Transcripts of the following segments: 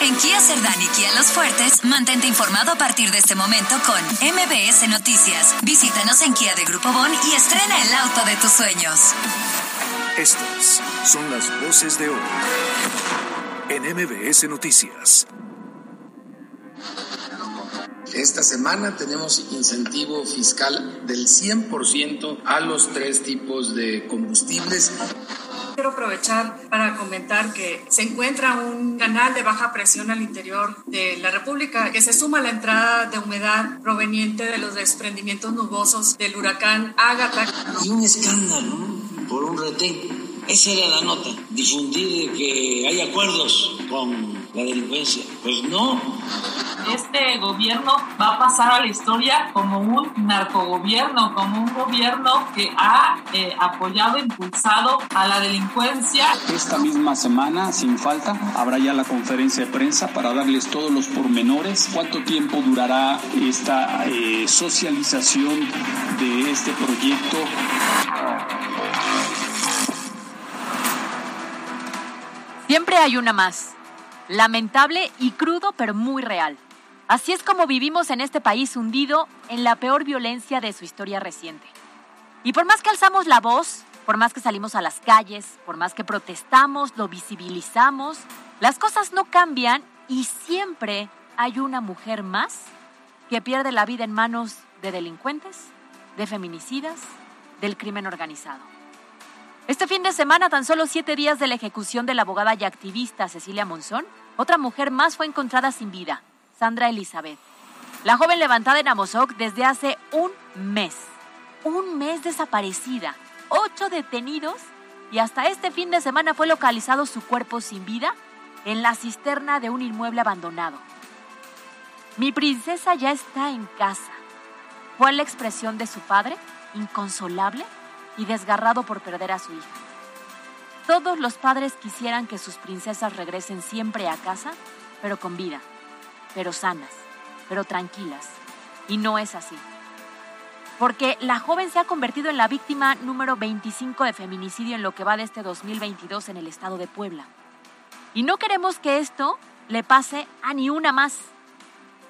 En Kia Cerdán y Kia Los Fuertes, mantente informado a partir de este momento con MBS Noticias. Visítanos en Kia de Grupo Bon y estrena el auto de tus sueños. Estas son las voces de hoy en MBS Noticias. Esta semana tenemos incentivo fiscal del 100% a los tres tipos de combustibles. Quiero aprovechar para comentar que se encuentra un canal de baja presión al interior de la República que se suma a la entrada de humedad proveniente de los desprendimientos nubosos del huracán Ágata. Y un escándalo por un retén. Esa era la nota, difundir que hay acuerdos con la delincuencia. Pues no. Este gobierno va a pasar a la historia como un narcogobierno, como un gobierno que ha eh, apoyado, impulsado a la delincuencia. Esta misma semana, sin falta, habrá ya la conferencia de prensa para darles todos los pormenores, cuánto tiempo durará esta eh, socialización de este proyecto. Siempre hay una más. Lamentable y crudo, pero muy real. Así es como vivimos en este país hundido en la peor violencia de su historia reciente. Y por más que alzamos la voz, por más que salimos a las calles, por más que protestamos, lo visibilizamos, las cosas no cambian y siempre hay una mujer más que pierde la vida en manos de delincuentes, de feminicidas, del crimen organizado. Este fin de semana, tan solo siete días de la ejecución de la abogada y activista Cecilia Monzón, otra mujer más fue encontrada sin vida, Sandra Elizabeth. La joven levantada en Amozoc desde hace un mes. Un mes desaparecida. Ocho detenidos y hasta este fin de semana fue localizado su cuerpo sin vida en la cisterna de un inmueble abandonado. Mi princesa ya está en casa. Fue la expresión de su padre, inconsolable y desgarrado por perder a su hija. Todos los padres quisieran que sus princesas regresen siempre a casa, pero con vida, pero sanas, pero tranquilas. Y no es así. Porque la joven se ha convertido en la víctima número 25 de feminicidio en lo que va de este 2022 en el estado de Puebla. Y no queremos que esto le pase a ni una más.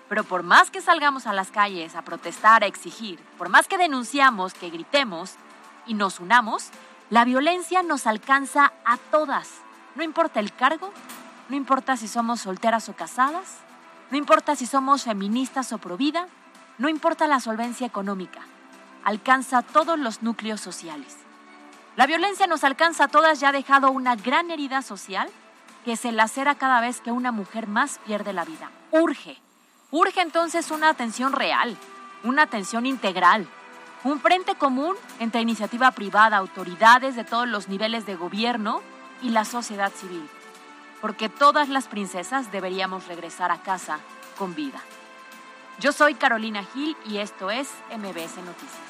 Pero por más que salgamos a las calles a protestar, a exigir, por más que denunciamos, que gritemos y nos unamos, la violencia nos alcanza a todas. No importa el cargo, no importa si somos solteras o casadas, no importa si somos feministas o pro vida, no importa la solvencia económica. Alcanza a todos los núcleos sociales. La violencia nos alcanza a todas y ha dejado una gran herida social que se lacera cada vez que una mujer más pierde la vida. Urge. Urge entonces una atención real, una atención integral, un frente común entre iniciativa privada, autoridades de todos los niveles de gobierno y la sociedad civil. Porque todas las princesas deberíamos regresar a casa con vida. Yo soy Carolina Gil y esto es MBS Noticias.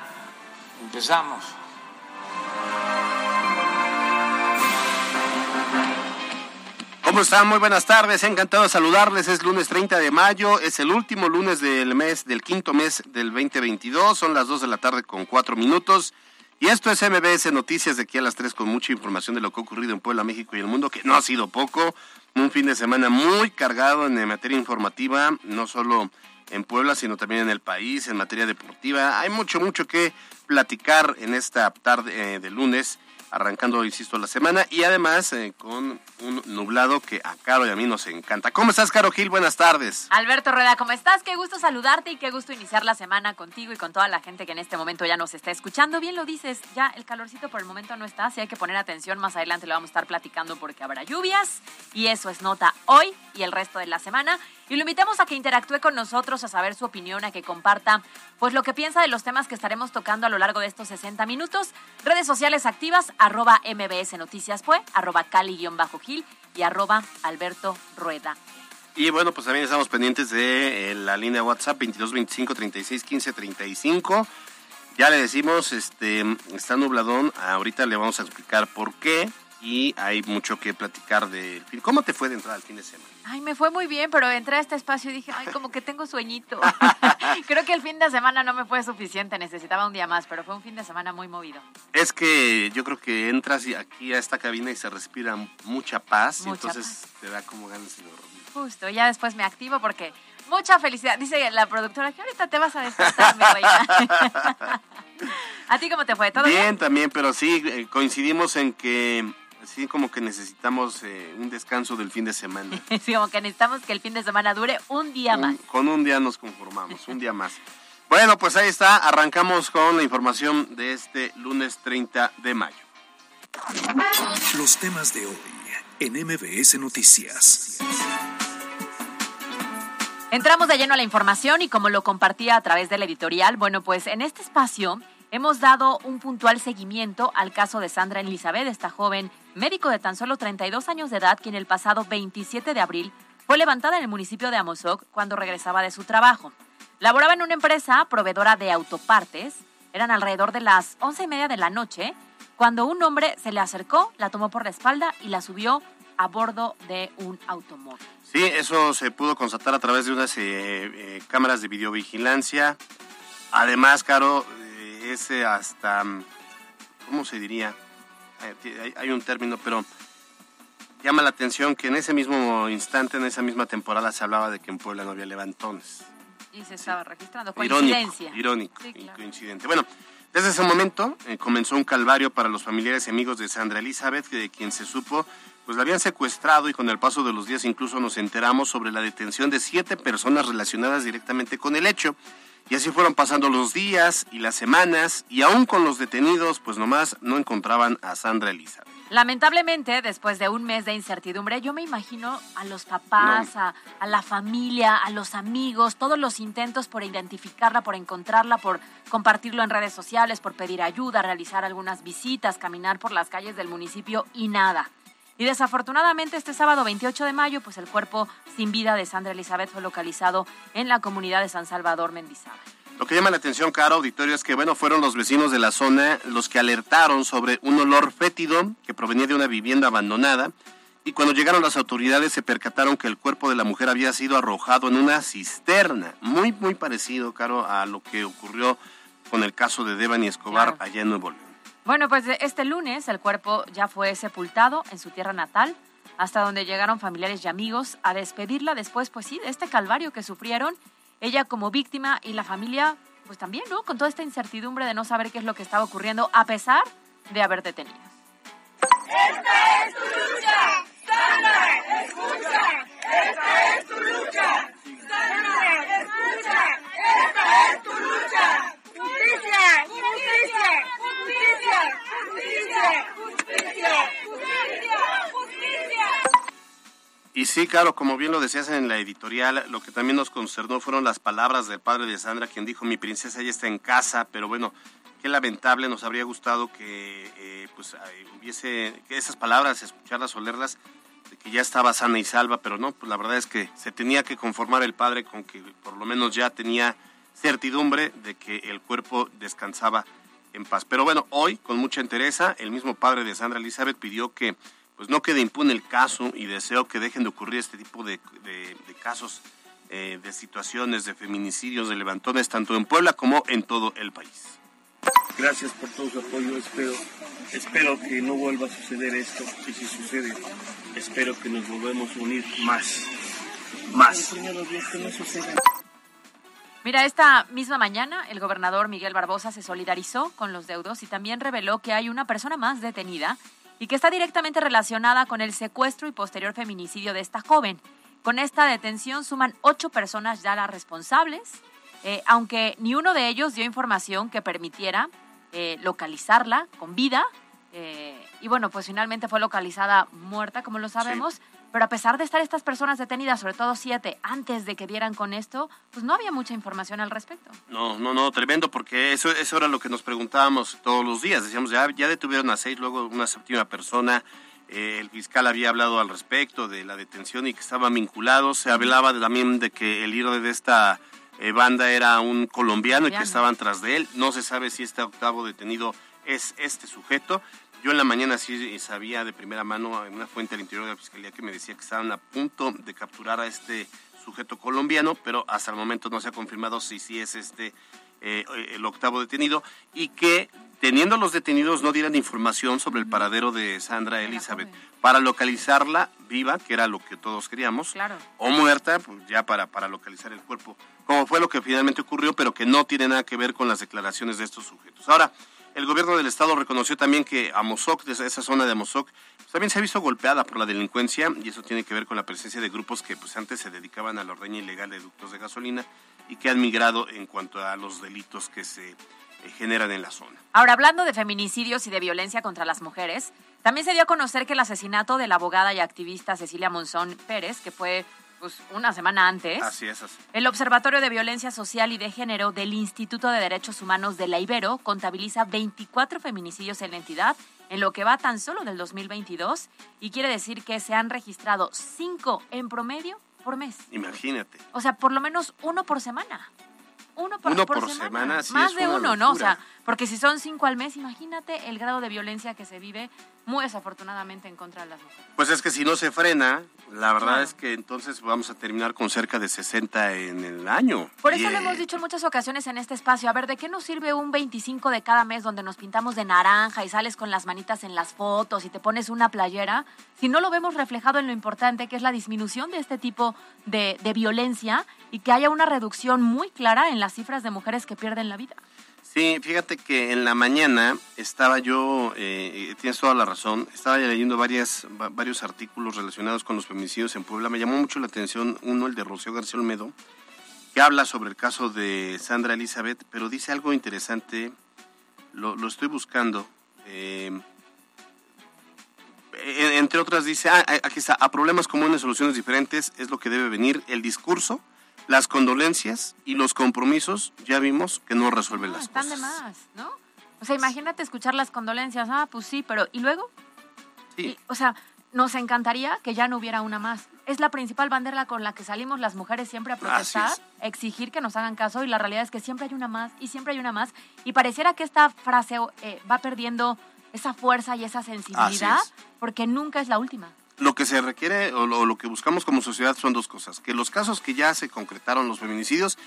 Empezamos. ¿Cómo están? Muy buenas tardes. Encantado de saludarles. Es lunes 30 de mayo. Es el último lunes del mes, del quinto mes del 2022. Son las 2 de la tarde con 4 minutos. Y esto es MBS Noticias de aquí a las 3 con mucha información de lo que ha ocurrido en Puebla, México y el mundo, que no ha sido poco. Un fin de semana muy cargado en materia informativa, no solo en Puebla, sino también en el país, en materia deportiva. Hay mucho, mucho que platicar en esta tarde eh, de lunes arrancando, insisto, la semana y además eh, con un nublado que a Caro y a mí nos encanta. ¿Cómo estás, Caro Gil? Buenas tardes. Alberto Rueda, ¿cómo estás? Qué gusto saludarte y qué gusto iniciar la semana contigo y con toda la gente que en este momento ya nos está escuchando. Bien lo dices, ya el calorcito por el momento no está, así hay que poner atención. Más adelante lo vamos a estar platicando porque habrá lluvias y eso es nota hoy y el resto de la semana. Y lo invitamos a que interactúe con nosotros, a saber su opinión, a que comparta pues lo que piensa de los temas que estaremos tocando a lo largo de estos 60 minutos. Redes sociales activas, arroba MBS Noticias fue, arroba Cali-Gil y arroba Alberto Rueda. Y bueno, pues también estamos pendientes de eh, la línea WhatsApp 2225 36 15 35. Ya le decimos, este, está nubladón, ahorita le vamos a explicar por qué y hay mucho que platicar del fin. ¿Cómo te fue de entrada el fin de semana? Ay, me fue muy bien, pero entré a este espacio y dije, ay, como que tengo sueñito. Creo que el fin de semana no me fue suficiente, necesitaba un día más, pero fue un fin de semana muy movido. Es que yo creo que entras aquí a esta cabina y se respira mucha paz, y entonces te da como ganas de dormir. Justo, ya después me activo porque mucha felicidad. Dice la productora que ahorita te vas a despertar, mi reina. ¿A ti cómo te fue? ¿Todo bien? Bien, también, pero sí, eh, coincidimos en que sí como que necesitamos eh, un descanso del fin de semana. sí, como que necesitamos que el fin de semana dure un día más. Con un día nos conformamos, un día más. Bueno, pues ahí está, arrancamos con la información de este lunes 30 de mayo. Los temas de hoy en MBS Noticias. Entramos de lleno a la información y como lo compartía a través del editorial, bueno, pues en este espacio hemos dado un puntual seguimiento al caso de Sandra Elizabeth, esta joven médico de tan solo 32 años de edad, quien el pasado 27 de abril fue levantada en el municipio de Amozoc cuando regresaba de su trabajo. Laboraba en una empresa proveedora de autopartes. Eran alrededor de las once y media de la noche cuando un hombre se le acercó, la tomó por la espalda y la subió a bordo de un automóvil. Sí, eso se pudo constatar a través de unas eh, eh, cámaras de videovigilancia. Además, Caro, eh, ese hasta, ¿cómo se diría? Hay, un término, pero llama la atención que en ese mismo instante, en esa misma temporada, se hablaba de que en Puebla no había levantones. Y se estaba registrando. Coincidencia. Irónico, irónico coincidente. Bueno, desde ese momento comenzó un calvario para los familiares y amigos de Sandra Elizabeth, de quien se supo pues la habían secuestrado y con el paso de los días incluso nos enteramos sobre la detención de siete personas relacionadas directamente con el hecho. Y así fueron pasando los días y las semanas y aún con los detenidos pues nomás no encontraban a Sandra Elizabeth. Lamentablemente, después de un mes de incertidumbre, yo me imagino a los papás, a, a, la familia, a los amigos, todos los intentos por identificarla, por encontrarla, por compartirlo en redes sociales, por pedir ayuda, realizar algunas visitas, caminar por las calles del municipio y nada. Y desafortunadamente este sábado 28 de mayo, pues el cuerpo sin vida de Sandra Elizabeth fue localizado en la comunidad de San Salvador, Mendizábal. Lo que llama la atención, caro auditorio, es que, bueno, fueron los vecinos de la zona los que alertaron sobre un olor fétido que provenía de una vivienda abandonada. Y cuando llegaron las autoridades se percataron que el cuerpo de la mujer había sido arrojado en una cisterna. Muy, muy parecido, Caro, a lo que ocurrió con el caso de Devani Escobar allá en Nuevo León. Bueno, pues este lunes el cuerpo ya fue sepultado en su tierra natal, hasta donde llegaron familiares y amigos a despedirla después, pues sí, de este calvario que sufrieron, ella como víctima y la familia, pues también, ¿no? Con toda esta incertidumbre de no saber qué es lo que estaba ocurriendo, a pesar de haber detenido. Esta es tu lucha, escucha, esta es tu lucha, escucha, esta es tu lucha, justicia, justicia. Y sí, claro, como bien lo decías en la editorial, lo que también nos concernó fueron las palabras del padre de Sandra, quien dijo, mi princesa ya está en casa, pero bueno, qué lamentable, nos habría gustado que eh, pues hubiese, que esas palabras, escucharlas o leerlas, de que ya estaba sana y salva, pero no, pues la verdad es que se tenía que conformar el padre con que por lo menos ya tenía certidumbre de que el cuerpo descansaba en paz. Pero bueno, hoy, con mucha entereza, el mismo padre de Sandra Elizabeth pidió que pues no quede impune el caso y deseo que dejen de ocurrir este tipo de, casos, eh, de situaciones, de feminicidios, de levantones, tanto en Puebla como en todo el país. Gracias por todo su apoyo, espero, espero que no vuelva a suceder esto, y si sucede, espero que nos volvamos a unir más, más. Mira, esta misma mañana el gobernador Miguel Barbosa se solidarizó con los deudos y también reveló que hay una persona más detenida y que está directamente relacionada con el secuestro y posterior feminicidio de esta joven. Con esta detención suman ocho personas ya las responsables, eh, aunque ni uno de ellos dio información que permitiera eh, localizarla con vida. Eh, y bueno, pues finalmente fue localizada muerta, como lo sabemos, Pero a pesar de estar estas personas detenidas, sobre todo siete, antes de que dieran con esto, pues no había mucha información al respecto. No, no, no, tremendo, porque eso, eso era lo que nos preguntábamos todos los días. Decíamos, ya, ya detuvieron a seis, luego una séptima persona. Eh, el fiscal había hablado al respecto de la detención y que estaban vinculados. Se hablaba también de que el líder de esta eh, banda era un colombiano y que estaban tras de él. No se sabe si este octavo detenido es este sujeto. Yo en la mañana sí sabía de primera mano en una fuente del interior de la Fiscalía que me decía que estaban a punto de capturar a este sujeto colombiano, pero hasta el momento no se ha confirmado si sí es este eh, el octavo detenido y que teniendo los detenidos no dieran información sobre el paradero de Sandra Elizabeth. para localizarla viva, que era lo que todos queríamos, o muerta, pues ya para, para localizar el cuerpo, como fue lo que finalmente ocurrió, pero que no tiene nada que ver con las declaraciones de estos sujetos. Ahora, el gobierno del estado reconoció también que Amozoc, esa zona de Amozoc, pues, también se ha visto golpeada por la delincuencia y eso tiene que ver con la presencia de grupos que pues antes se dedicaban a la ordeña ilegal de ductos de gasolina y que han migrado en cuanto a los delitos que se eh, generan en la zona. Ahora, hablando de feminicidios y de violencia contra las mujeres, también se dio a conocer que el asesinato de la abogada y activista Cecilia Monzón Pérez, que fue pues, una semana antes. Así es, así. El Observatorio de Violencia Social y de Género del Instituto de Derechos Humanos de la Ibero contabiliza 24 feminicidios en la entidad en lo que va tan solo del 2022 y quiere decir que se han registrado 5 en promedio por mes. Imagínate. O sea, por lo menos uno por semana. Uno por, Uno por por semana. semana, sí, Más de uno, ¿no? O sea, porque si son cinco al mes, imagínate el grado de violencia que se vive muy desafortunadamente en contra de las mujeres. Pues es que si no se frena, la verdad Claro. es que entonces vamos a terminar con cerca de 60 en el año. Por eso lo hemos dicho en muchas ocasiones en este espacio. A ver, ¿de qué nos sirve un 25 de cada mes donde nos pintamos de naranja y sales con las manitas en las fotos y te pones una playera si no lo vemos reflejado en lo importante que es la disminución de este tipo de, de violencia y que haya una reducción muy clara en las cifras de mujeres que pierden la vida? Sí, fíjate que en la mañana estaba yo, eh, tienes toda la razón, estaba leyendo varias, va- varios artículos relacionados con los feminicidios en Puebla. Me llamó mucho la atención uno, el de Rocío García Olmedo, que habla sobre el caso de Sandra Elizabeth, pero dice algo interesante, lo, lo estoy buscando. eh, en- entre otras dice, ah, aquí está, a problemas comunes, soluciones diferentes, es lo que debe venir el discurso, las condolencias y los compromisos, ya vimos que no resuelven las Están cosas. de más, ¿no? O sea, imagínate escuchar las condolencias. Ah, pues sí, pero ¿y luego? Sí. Y, o sea, nos encantaría que ya no hubiera una más. Es la principal bandera con la que salimos las mujeres siempre a protestar, Así exigir que nos hagan caso y la realidad es que siempre hay una más y siempre hay una más y pareciera que esta frase eh, va perdiendo esa fuerza y esa sensibilidad porque nunca es la última. Lo que se requiere o lo, que buscamos como sociedad son dos cosas. Que los casos que ya se concretaron, los feminicidios,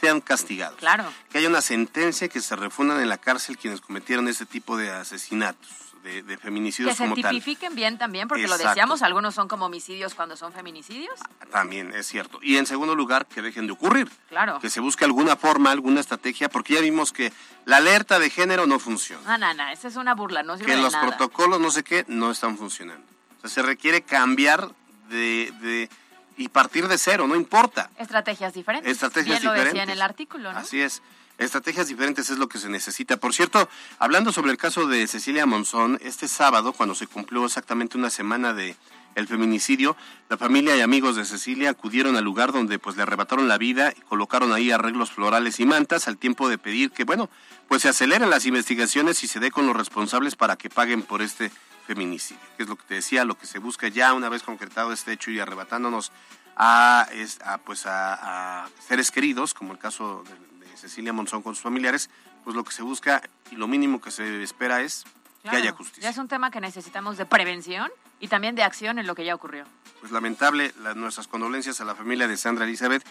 sean castigados. Claro. Que haya una sentencia que se refundan en la cárcel quienes cometieron ese tipo de asesinatos, de, de Que feminicidios se como tal. tipifiquen bien también, porque lo decíamos, algunos son como homicidios cuando son feminicidios. También es cierto. Y en segundo lugar, que dejen de ocurrir. Claro. Que se busque alguna forma, alguna estrategia, porque ya vimos que la alerta de género no funciona. No, no, no, esa es una burla, no sirve que de los nada. protocolos, no sé qué, no están funcionando. Sea, se requiere cambiar de, de y partir de cero, no importa. Estrategias diferentes. Estrategias Bien lo decía en diferentes. el artículo, ¿no? Así es. Estrategias diferentes es lo que se necesita. Por cierto, hablando sobre el caso de Cecilia Monzón, este sábado, cuando se cumplió exactamente una semana de el feminicidio, la familia y amigos de Cecilia acudieron al lugar donde pues le arrebataron la vida y colocaron ahí arreglos florales y mantas al tiempo de pedir que, bueno, pues se aceleren las investigaciones y se dé con los responsables para que paguen por este feminicidio. Que es lo que te decía, lo que se busca ya una vez concretado este hecho y arrebatándonos a, es- a, pues a, a seres queridos, como el caso de, de Cecilia Monzón con sus familiares, pues lo que se busca y lo mínimo que se espera es Claro, que haya justicia. Ya es un tema que necesitamos de prevención y también de acción en lo que ya ocurrió. Pues lamentable, las, nuestras condolencias a la familia de Sandra Elizabeth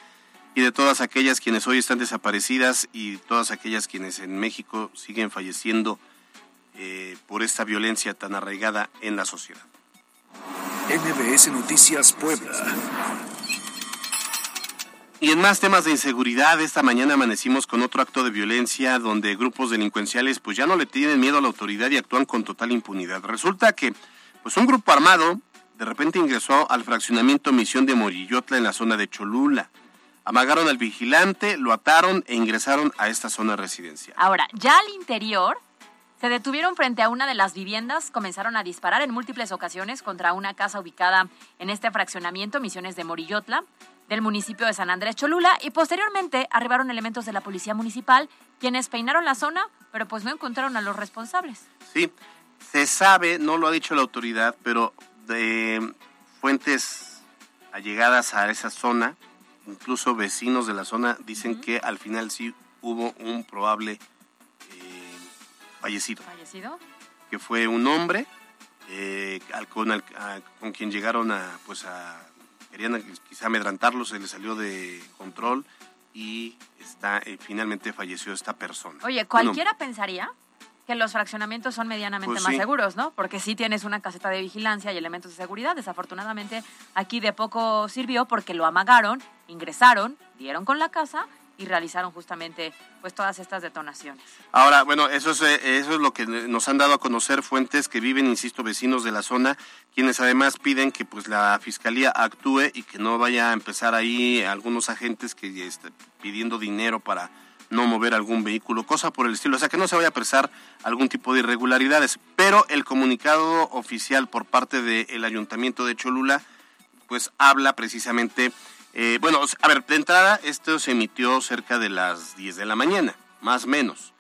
y de todas aquellas quienes hoy están desaparecidas y todas aquellas quienes en México siguen falleciendo eh, por esta violencia tan arraigada en la sociedad. MBS Noticias Puebla. Y en más temas de inseguridad, esta mañana amanecimos con otro acto de violencia donde grupos delincuenciales pues ya no le tienen miedo a la autoridad y actúan con total impunidad. Resulta que pues un grupo armado de repente ingresó al fraccionamiento Misión de Morillotla en la zona de Cholula. Amagaron al vigilante, lo ataron e ingresaron a esta zona residencial. Ahora, ya al interior Se detuvieron frente a una de las viviendas, comenzaron a disparar en múltiples ocasiones contra una casa ubicada en este fraccionamiento, Misiones de Morillotla, del municipio de San Andrés Cholula, y posteriormente arribaron elementos de la policía municipal, quienes peinaron la zona, pero pues no encontraron a los responsables. Sí, se sabe, no lo ha dicho la autoridad, pero de fuentes allegadas a esa zona, incluso vecinos de la zona, dicen que al final sí hubo un probable fallecido. ¿Fallecido? Que fue un hombre eh, al, con, al- a- con quien llegaron a, pues a, querían quizá amedrantarlo, se le salió de control y está, eh, finalmente falleció esta persona. Oye, Bueno, cualquiera pensaría que los fraccionamientos son medianamente Pues más sí. seguros, ¿no? Porque sí tienes una caseta de vigilancia y elementos de seguridad. Desafortunadamente, aquí de poco sirvió porque lo amagaron, ingresaron, dieron con la casa y realizaron justamente pues todas estas detonaciones. Ahora, bueno, eso es, eh, eso es lo que nos han dado a conocer fuentes que viven, insisto, vecinos de la zona, quienes además piden que pues la fiscalía actúe y que no vaya a empezar ahí algunos agentes que estén pidiendo dinero para no mover algún vehículo, cosa por el estilo, o sea, que no se vaya a presar algún tipo de irregularidades. Pero el comunicado oficial por parte del Ayuntamiento de Cholula, pues habla precisamente, eh, bueno, a ver, de entrada, esto se emitió cerca de las 10 de la mañana, más o menos.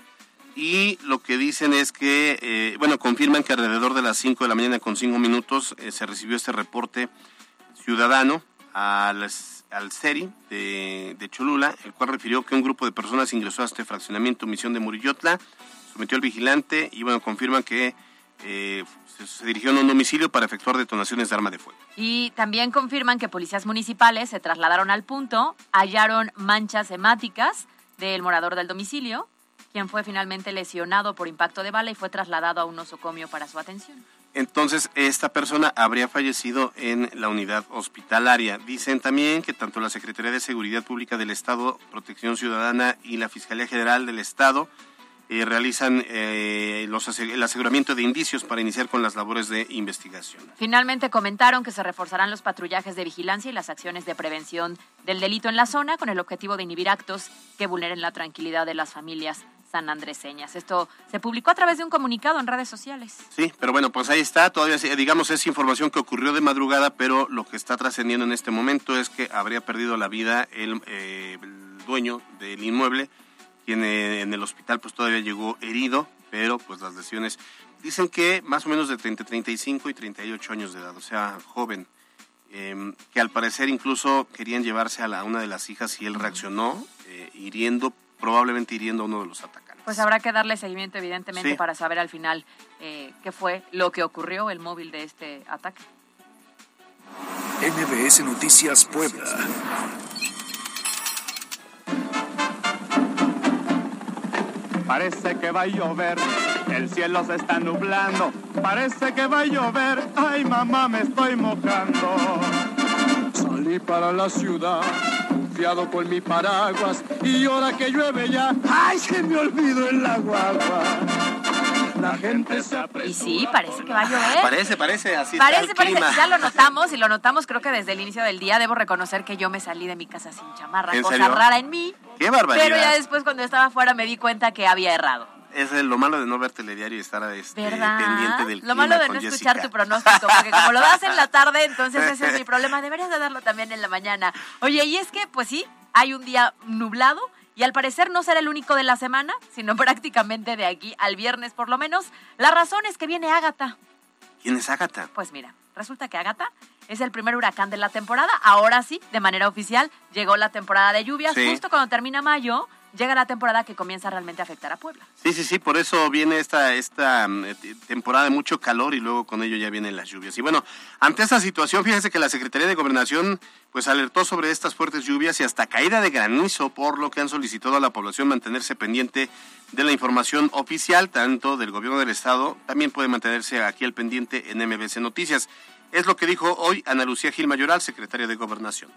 Y lo que dicen es que, eh, bueno, confirman que alrededor de las 5 de la mañana con 5 minutos eh, se recibió este reporte ciudadano al, al de Cholula, el cual refirió que un grupo de personas ingresó a este fraccionamiento Misión de Murillotla, sometió al vigilante y, bueno, confirman que eh, se, dirigió a un domicilio para efectuar detonaciones de arma de fuego. Y también confirman que policías municipales se trasladaron al punto, hallaron manchas hemáticas del morador del domicilio, quien fue finalmente lesionado por impacto de bala y fue trasladado a un nosocomio para su atención. Entonces, esta persona habría fallecido en la unidad hospitalaria. Dicen también que tanto la Secretaría de Seguridad Pública del Estado, Protección Ciudadana y la Fiscalía General del Estado eh, realizan eh, los el aseguramiento de indicios para iniciar con las labores de investigación. Finalmente comentaron que se reforzarán los patrullajes de vigilancia y las acciones de prevención del delito en la zona con el objetivo de inhibir actos que vulneren la tranquilidad de las familias sanandreseñas. Esto se publicó a través de un comunicado en redes sociales. Sí, pero bueno, pues ahí está, todavía digamos es información que ocurrió de madrugada, pero lo que está trascendiendo en este momento es que habría perdido la vida el, eh, el dueño del inmueble, quien eh, en el hospital pues todavía llegó herido, pero pues las lesiones dicen que más o menos de 30, 35 y 38 años de edad, o sea, joven, eh, que al parecer incluso querían llevarse a la, una de las hijas y él reaccionó eh, hiriendo, probablemente hiriendo a uno de los atacantes. Pues habrá que darle seguimiento evidentemente Sí. para saber al final eh, qué fue lo que ocurrió, el móvil de este ataque. NBS Noticias Puebla. Parece que va a llover, el cielo se está nublando. Parece que va a llover, ay mamá me estoy mojando. Salí para la ciudad, confiado con mi paraguas, y ahora que llueve ya, ay se me olvidó el agua. La gente se Y sí, parece que va a llover. Parece, parece, así está Parece, el parece, clima. ya lo notamos y lo notamos creo que desde el inicio del día. Debo reconocer que yo me salí de mi casa sin chamarra, ¿En cosa serio? rara en mí. ¡Qué barbaridad! Pero ya después cuando estaba afuera me di cuenta que había errado. Es lo malo de no ver telediario y estar este, pendiente del Lo malo de con no Jessica. escuchar tu pronóstico, porque como lo das en la tarde, entonces ese es mi problema. Deberías de darlo también en la mañana. Oye, y es que, pues sí, hay un día nublado y al parecer no será el único de la semana, sino prácticamente de aquí al viernes por lo menos. La razón es que viene Ágata. ¿Quién es Ágata? Pues mira, resulta que Ágata es el primer huracán de la temporada. Ahora sí, de manera oficial, llegó la temporada de lluvias. Sí. Justo cuando termina mayo, llega la temporada que comienza realmente a afectar a Puebla. Sí, sí, sí, por eso viene esta, esta mm, eh, temporada de mucho calor y luego con ello ya vienen las lluvias. Y bueno, ante esta situación, fíjese que la Secretaría de Gobernación pues alertó sobre estas fuertes lluvias y hasta caída de granizo, por lo que han solicitado a la población mantenerse pendiente de la información oficial, tanto del gobierno del estado, también puede mantenerse aquí al pendiente en MBC Noticias. Es lo que dijo hoy Ana Lucía Gil Mayoral, secretaria de Gobernación.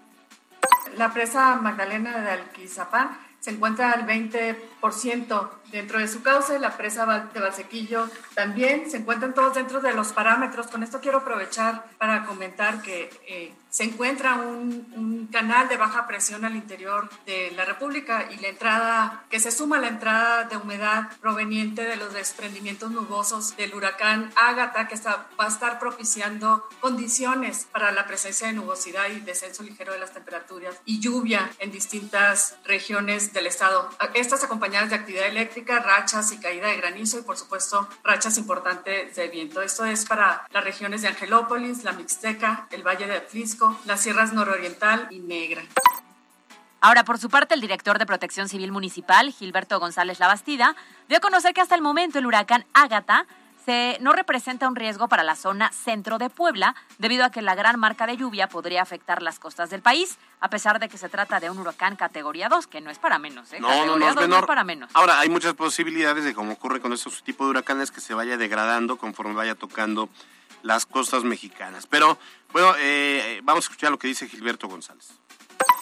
La presa Magdalena de Alquizapán se encuentra al 20% dentro de su cauce, la presa de Valsequillo también se encuentran todos dentro de los parámetros. Con esto quiero aprovechar para comentar que eh, se encuentra un, un, canal de baja presión al interior de la República y la entrada, que se suma a la entrada de humedad proveniente de los desprendimientos nubosos del huracán Ágata, que está, va a estar propiciando condiciones para la presencia de nubosidad y descenso ligero de las temperaturas y lluvia en distintas regiones del estado. Estas acompañadas de actividad eléctrica, rachas y caída de granizo y por supuesto rachas importantes de viento. Esto es para las regiones de Angelópolis, la Mixteca, el Valle de Atlisco, las sierras nororiental y Negra. Ahora, por su parte, el director de Protección Civil Municipal, Gilberto González Labastida, dio a conocer que hasta el momento el huracán Ágata se, no representa un riesgo para la zona centro de Puebla, debido a que la gran marca de lluvia podría afectar las costas del país, a pesar de que se trata de un huracán categoría 2, que no es para menos. ¿eh? No, categoría no, no, 2 es menor. es para menos. Ahora, hay muchas posibilidades de, como ocurre con estos tipos de huracanes, que se vaya degradando conforme vaya tocando las costas mexicanas. Pero, bueno, eh, vamos a escuchar lo que dice Gilberto González.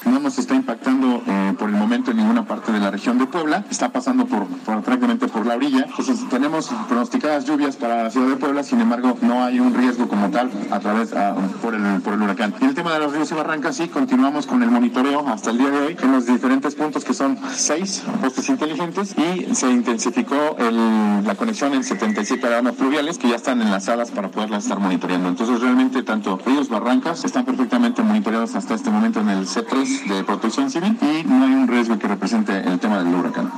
No nos está impactando eh, por el momento en ninguna parte de la región de Puebla. Está pasando por, por prácticamente por la orilla. Entonces tenemos pronosticadas lluvias para la ciudad de Puebla. Sin embargo, no hay un riesgo como tal a través por el por el huracán. Y el tema de los ríos y barrancas sí continuamos con el monitoreo hasta el día de hoy en los diferentes puntos que son seis postes inteligentes y se intensificó el, la conexión en 77 alarmas fluviales que ya están enlazadas para poderlas estar monitoreando. Entonces realmente tanto ríos, barrancas están perfectamente monitoreados hasta este momento en el C3 de protección civil y no hay un riesgo que represente el tema del huracán.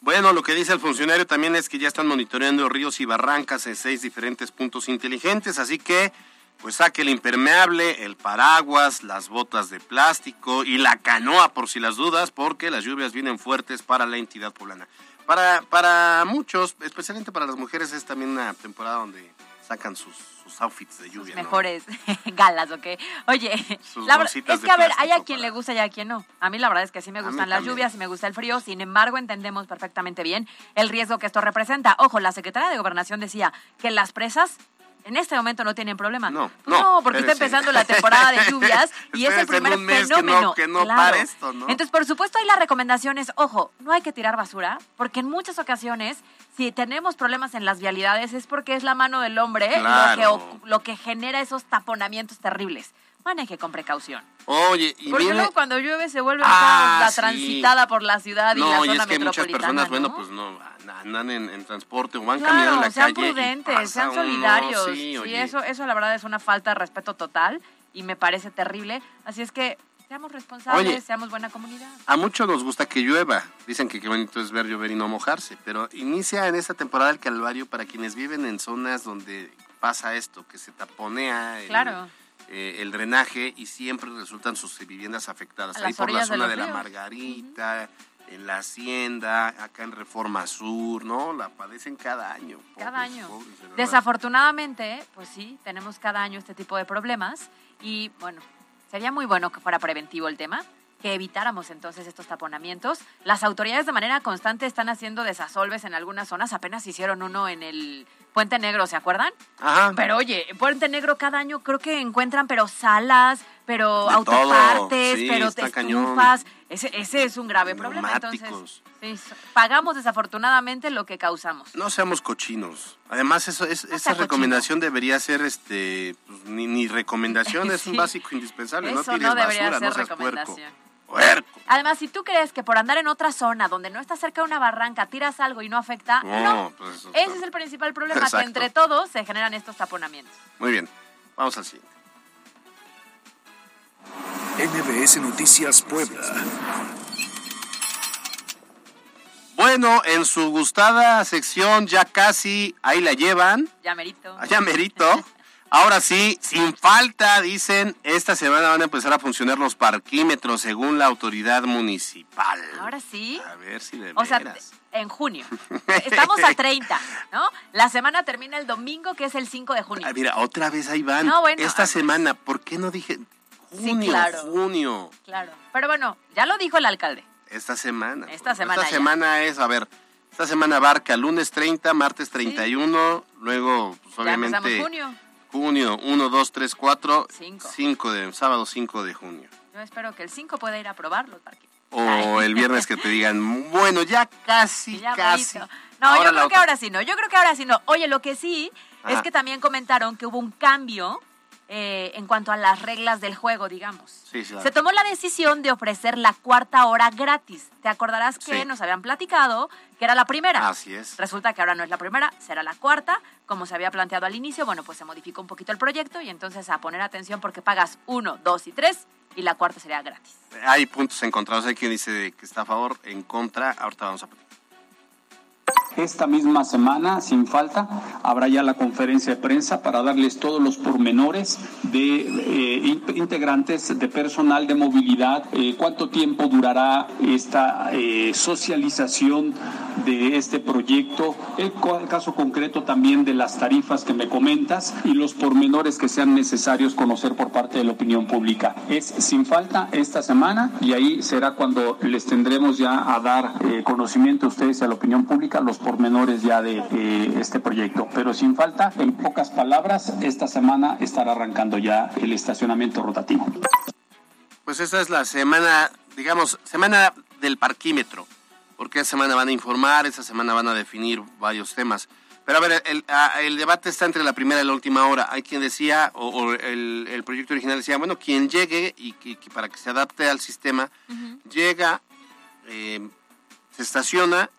Bueno, lo que dice el funcionario también es que ya están monitoreando ríos y barrancas en seis diferentes puntos inteligentes, así que pues saque el impermeable, el paraguas, las botas de plástico y la canoa por si las dudas, porque las lluvias vienen fuertes para la entidad poblana. Para, para muchos, especialmente para las mujeres, es también una temporada donde sacan sus, sus outfits de lluvia. ¿no? Mejores galas, ¿ok? Oye, Sus la es que a ver, hay a quien le gusta y a quien no. A mí la verdad es que sí me gustan las también. lluvias y me gusta el frío, sin embargo entendemos perfectamente bien el riesgo que esto representa. Ojo, la secretaria de Gobernación decía que las presas en este momento no tienen problema. No, Pues no, no, porque está empezando la temporada de lluvias y es el primer mes que no- fenómeno. que no Claro. pare esto, ¿no? Entonces, por supuesto, hay las recomendaciones. Ojo, no hay que tirar basura, porque en muchas ocasiones, si tenemos problemas en las vialidades, es porque es la mano del hombre lo, que, lo que genera esos taponamientos terribles. Maneje con precaución. Oye, y Porque viene... luego cuando llueve se vuelve Ah, la sí. transitada por la ciudad y la No, zona y es que muchas personas, bueno, ¿no? pues no, andan en, en transporte o van caminando en Claro, la sean calle. y prudentes, sean uno, solidarios. sí, Sí, oye. eso, eso la verdad es una falta de respeto total y me parece terrible. Así es que seamos responsables, Oye. seamos buena comunidad. A muchos nos gusta que llueva. Dicen que qué bonito es ver llover y no mojarse. Pero inicia en esta temporada el calvario para quienes viven en zonas donde pasa esto, que se taponea el, Claro. Eh, el drenaje y siempre resultan sus viviendas afectadas. Ahí por la de zona de, la. Margarita, en la Hacienda, acá en Reforma Sur, ¿no? La padecen cada año. Cada año. pobres, de verdad. Desafortunadamente, pues sí, tenemos cada año este tipo de problemas y bueno, sería muy bueno que fuera preventivo el tema, que evitáramos entonces estos taponamientos. Las autoridades de manera constante están haciendo desasolves en algunas zonas, apenas hicieron uno en el Puente Negro, ¿se acuerdan? Ajá. Pero oye, en Puente Negro cada año creo que encuentran pero salas, pero De autopartes, sí, pero estufas. Ese, ese es un grave problema. Entonces, sí, pagamos desafortunadamente lo que causamos. No seamos cochinos. Además, eso es, esa recomendación debería ser este pues, ni, ni recomendación, es un básico indispensable. no Eso tires no debería basura, ser no seas recomendación. Puerco. Además, si tú crees que por andar en otra zona donde no estás cerca de una barranca tiras algo y no afecta, No, no. pues eso Ese está- es el principal problema, Exacto. que entre todos se generan estos taponamientos. Muy bien, vamos al siguiente. NBS Noticias Puebla. Bueno, en su gustada sección ya casi ahí la llevan, Ya merito. allá merito. Ahora sí, sin falta, dicen, esta semana van a empezar a funcionar los parquímetros según la autoridad municipal. Ahora sí. A ver si de O sea, en junio. Estamos a 30, ¿no? La semana termina el domingo, que es el 5 de junio. Ah, mira, otra vez ahí van. No, bueno, Esta ah, semana, ¿por qué no dije junio? claro. Junio. Claro. Pero bueno, ya lo dijo el alcalde. Esta semana. Esta semana Esta ya. semana es, a ver, esta semana abarca lunes 30, martes 31, luego, pues, Ya obviamente. empezamos junio. Junio 1, 2, 3, 4. Cinco. 5 de, sábado 5 de junio. Yo espero que el 5 pueda ir a probar los parques. O el viernes que te digan, bueno, ya casi, Ya casi. No, Ahora yo creo que ahora sí no. Yo creo que ahora sí no. Oye, lo que sí es que también comentaron que hubo un cambio eh, en cuanto a las reglas del juego, digamos. Sí, claro. Se tomó la decisión de ofrecer la cuarta hora gratis. Te acordarás que Sí. nos habían platicado que era la primera. Así es. Resulta que ahora no es la primera, será la cuarta. Como se había planteado al inicio, bueno, pues se modificó un poquito el proyecto y entonces a poner atención porque pagas uno, dos y tres y la cuarta sería gratis. Hay puntos encontrados. Hay quien dice que está a favor, en contra. Ahorita vamos a Esta misma semana, sin falta, habrá ya la conferencia de prensa para darles todos los pormenores de eh, in- integrantes de personal de movilidad, eh, cuánto tiempo durará esta eh, socialización de este proyecto, el, caso concreto también de las tarifas que me comentas y los pormenores que sean necesarios conocer por parte de la opinión pública. Es sin falta esta semana y ahí será cuando les tendremos ya a dar conocimiento a ustedes a la opinión pública los pormenores ya de este proyecto. Pero sin falta, en pocas palabras, esta semana estará arrancando ya el estacionamiento rotativo. Pues esta es la semana, digamos, semana del parquímetro, porque esa semana van a informar, esa semana van a definir varios temas. Pero a ver, el, debate está entre la primera y la última hora. Hay quien decía, o, o el, el proyecto original decía, bueno, quien llegue y, que- que para que se adapte al sistema, llega, eh, se estaciona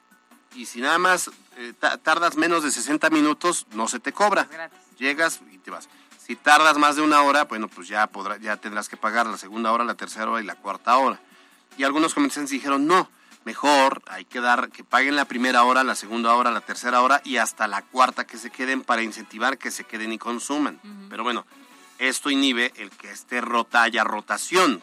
y si nada más eh, ta- tardas menos de 60 minutos, no se te cobra. Llegas y te vas. Si tardas más de una hora, bueno, pues ya, podrá, ya tendrás que pagar la segunda hora, la tercera hora y la cuarta hora. Y algunos comerciantes dijeron, no, mejor hay que dar, que paguen la primera hora, la segunda hora, la tercera hora y hasta la cuarta que se queden para incentivar que se queden y consuman. Pero bueno, esto inhibe el que esté rota, haya rotación.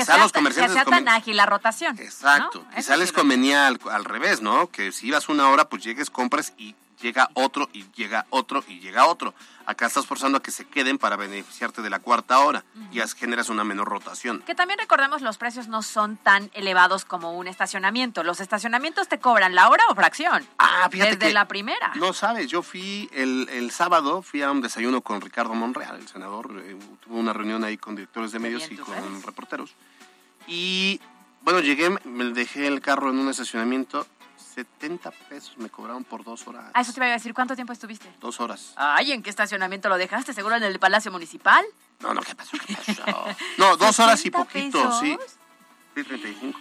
Quizá sea, los tan- que comerciantes sea tan ágil la rotación. Exacto. ¿no? Quizá les convenía al, al revés, ¿no? Que si ibas una hora, pues llegues, compres y llega otro y llega otro y llega otro. Acá estás forzando a que se queden para beneficiarte de la cuarta hora y as- generas una menor rotación. Que también recordemos, los precios no son tan elevados como un estacionamiento. Los estacionamientos te cobran la hora o fracción. Ah, fíjate Desde que- la primera. No sabes, yo fui el, el sábado, fui a un desayuno con Ricardo Monreal, el senador, eh, tuvo una reunión ahí con directores de medios y con reporteros. Y bueno, llegué, me dejé el carro en un estacionamiento, 70 pesos me cobraron por dos horas. Ah, eso te iba a decir, ¿cuánto tiempo estuviste? Dos horas. Ay, ¿en qué estacionamiento lo dejaste? ¿Seguro en el Palacio Municipal? No, no, ¿qué pasó? ¿Qué pasó? No, dos horas y 60 poquito, pesos. sí. Sí, 35.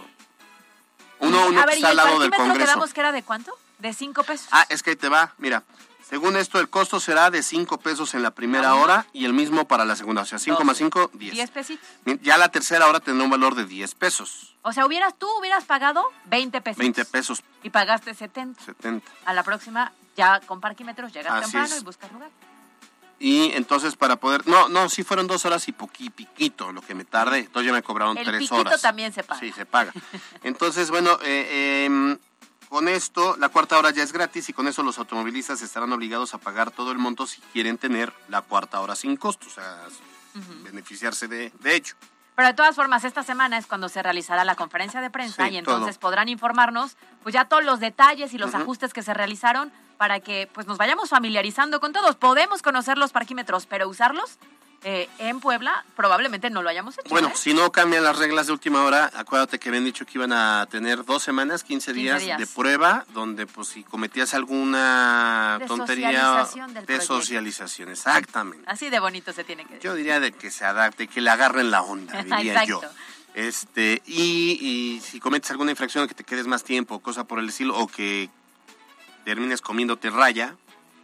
Uno, uno a que ver, ¿y está al lado del Congreso. quedamos que era de cuánto? ¿De cinco pesos? Ah, es que ahí te va, mira. Según esto, el costo será de 5 pesos en la primera Ah, hora y el mismo para la segunda. O sea, 5 más 5, 10. Diez pesitos. Ya la tercera hora tendrá un valor de 10 pesos. O sea, hubieras, tú hubieras pagado 20 pesos. 20 pesos, Y pagaste 70. 70. A la próxima, ya con parquímetros, llegas Así temprano es. y buscas lugar. Y entonces para poder... No, no, sí fueron dos horas y poqui, piquito lo que me tardé. Entonces ya me cobraron El tres piquito horas. también se paga. Sí, se paga. Entonces, bueno, eh, em, con esto la cuarta hora ya es gratis y con eso los automovilistas estarán obligados a pagar todo el monto si quieren tener la cuarta hora sin costo, o sea, beneficiarse de, de hecho. Pero de todas formas, esta semana es cuando se realizará la conferencia de prensa Sí, y entonces todo. podrán informarnos pues ya todos los detalles y los ajustes que se realizaron para que pues nos vayamos familiarizando con todos. Podemos conocer los parquímetros, pero usarlos eh, en Puebla probablemente no lo hayamos hecho. Bueno, ¿eh? si no cambian las reglas de última hora, acuérdate que habían dicho que iban a tener dos semanas, 15 días, días. de prueba, donde pues si cometías alguna De tontería socialización del de proyecto. socialización, exactamente. Así de bonito se tiene que decir. Yo diría de que se adapte, que le agarren la onda, diría yo. Este, y, y si cometes alguna infracción, que te quedes más tiempo, cosa por el estilo, o que termines comiéndote raya,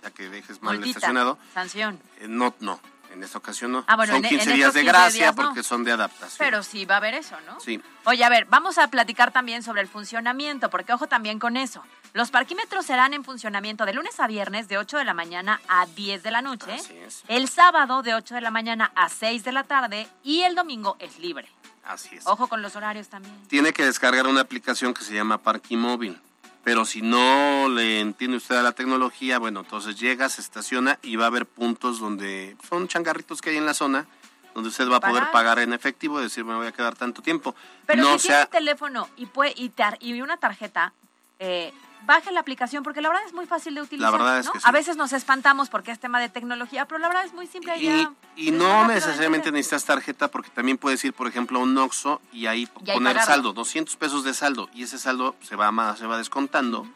ya que dejes mal estacionado, sanción. eh, no, no, en esta ocasión no. Ah, bueno, son en- 15 en días de 15 gracia días no. porque son de adaptación. Pero sí va a haber eso, ¿no? Sí. Oye, a ver, vamos a platicar también sobre el funcionamiento, porque ojo también con eso. Los parquímetros serán en funcionamiento de lunes a viernes de 8 de la mañana a 10 de la noche, Así es. el sábado de 8 de la mañana a 6 de la tarde y el domingo es libre. Así es. Ojo con los horarios también. Tiene que descargar una aplicación que se llama Parquimóvil. Pero si no le entiende usted a la tecnología, bueno, entonces llega, se estaciona y va a haber puntos donde son changarritos que hay en la zona, donde usted va a poder Pagar. pagar en efectivo y decir, me voy a quedar tanto tiempo. Pero no si sea, tiene teléfono y, puede, y, tar- y una tarjeta, eh, baje la aplicación porque la verdad es muy fácil de utilizar. verdad es ¿no? que sí. A veces nos espantamos porque es tema de tecnología, pero la verdad es muy simple. y, ya- y no necesariamente necesitas tarjeta porque también puedes ir, por ejemplo, a un Oxxo y ahí Y poner saldo, 200 pesos de saldo y ese saldo se va, ma- se va descontando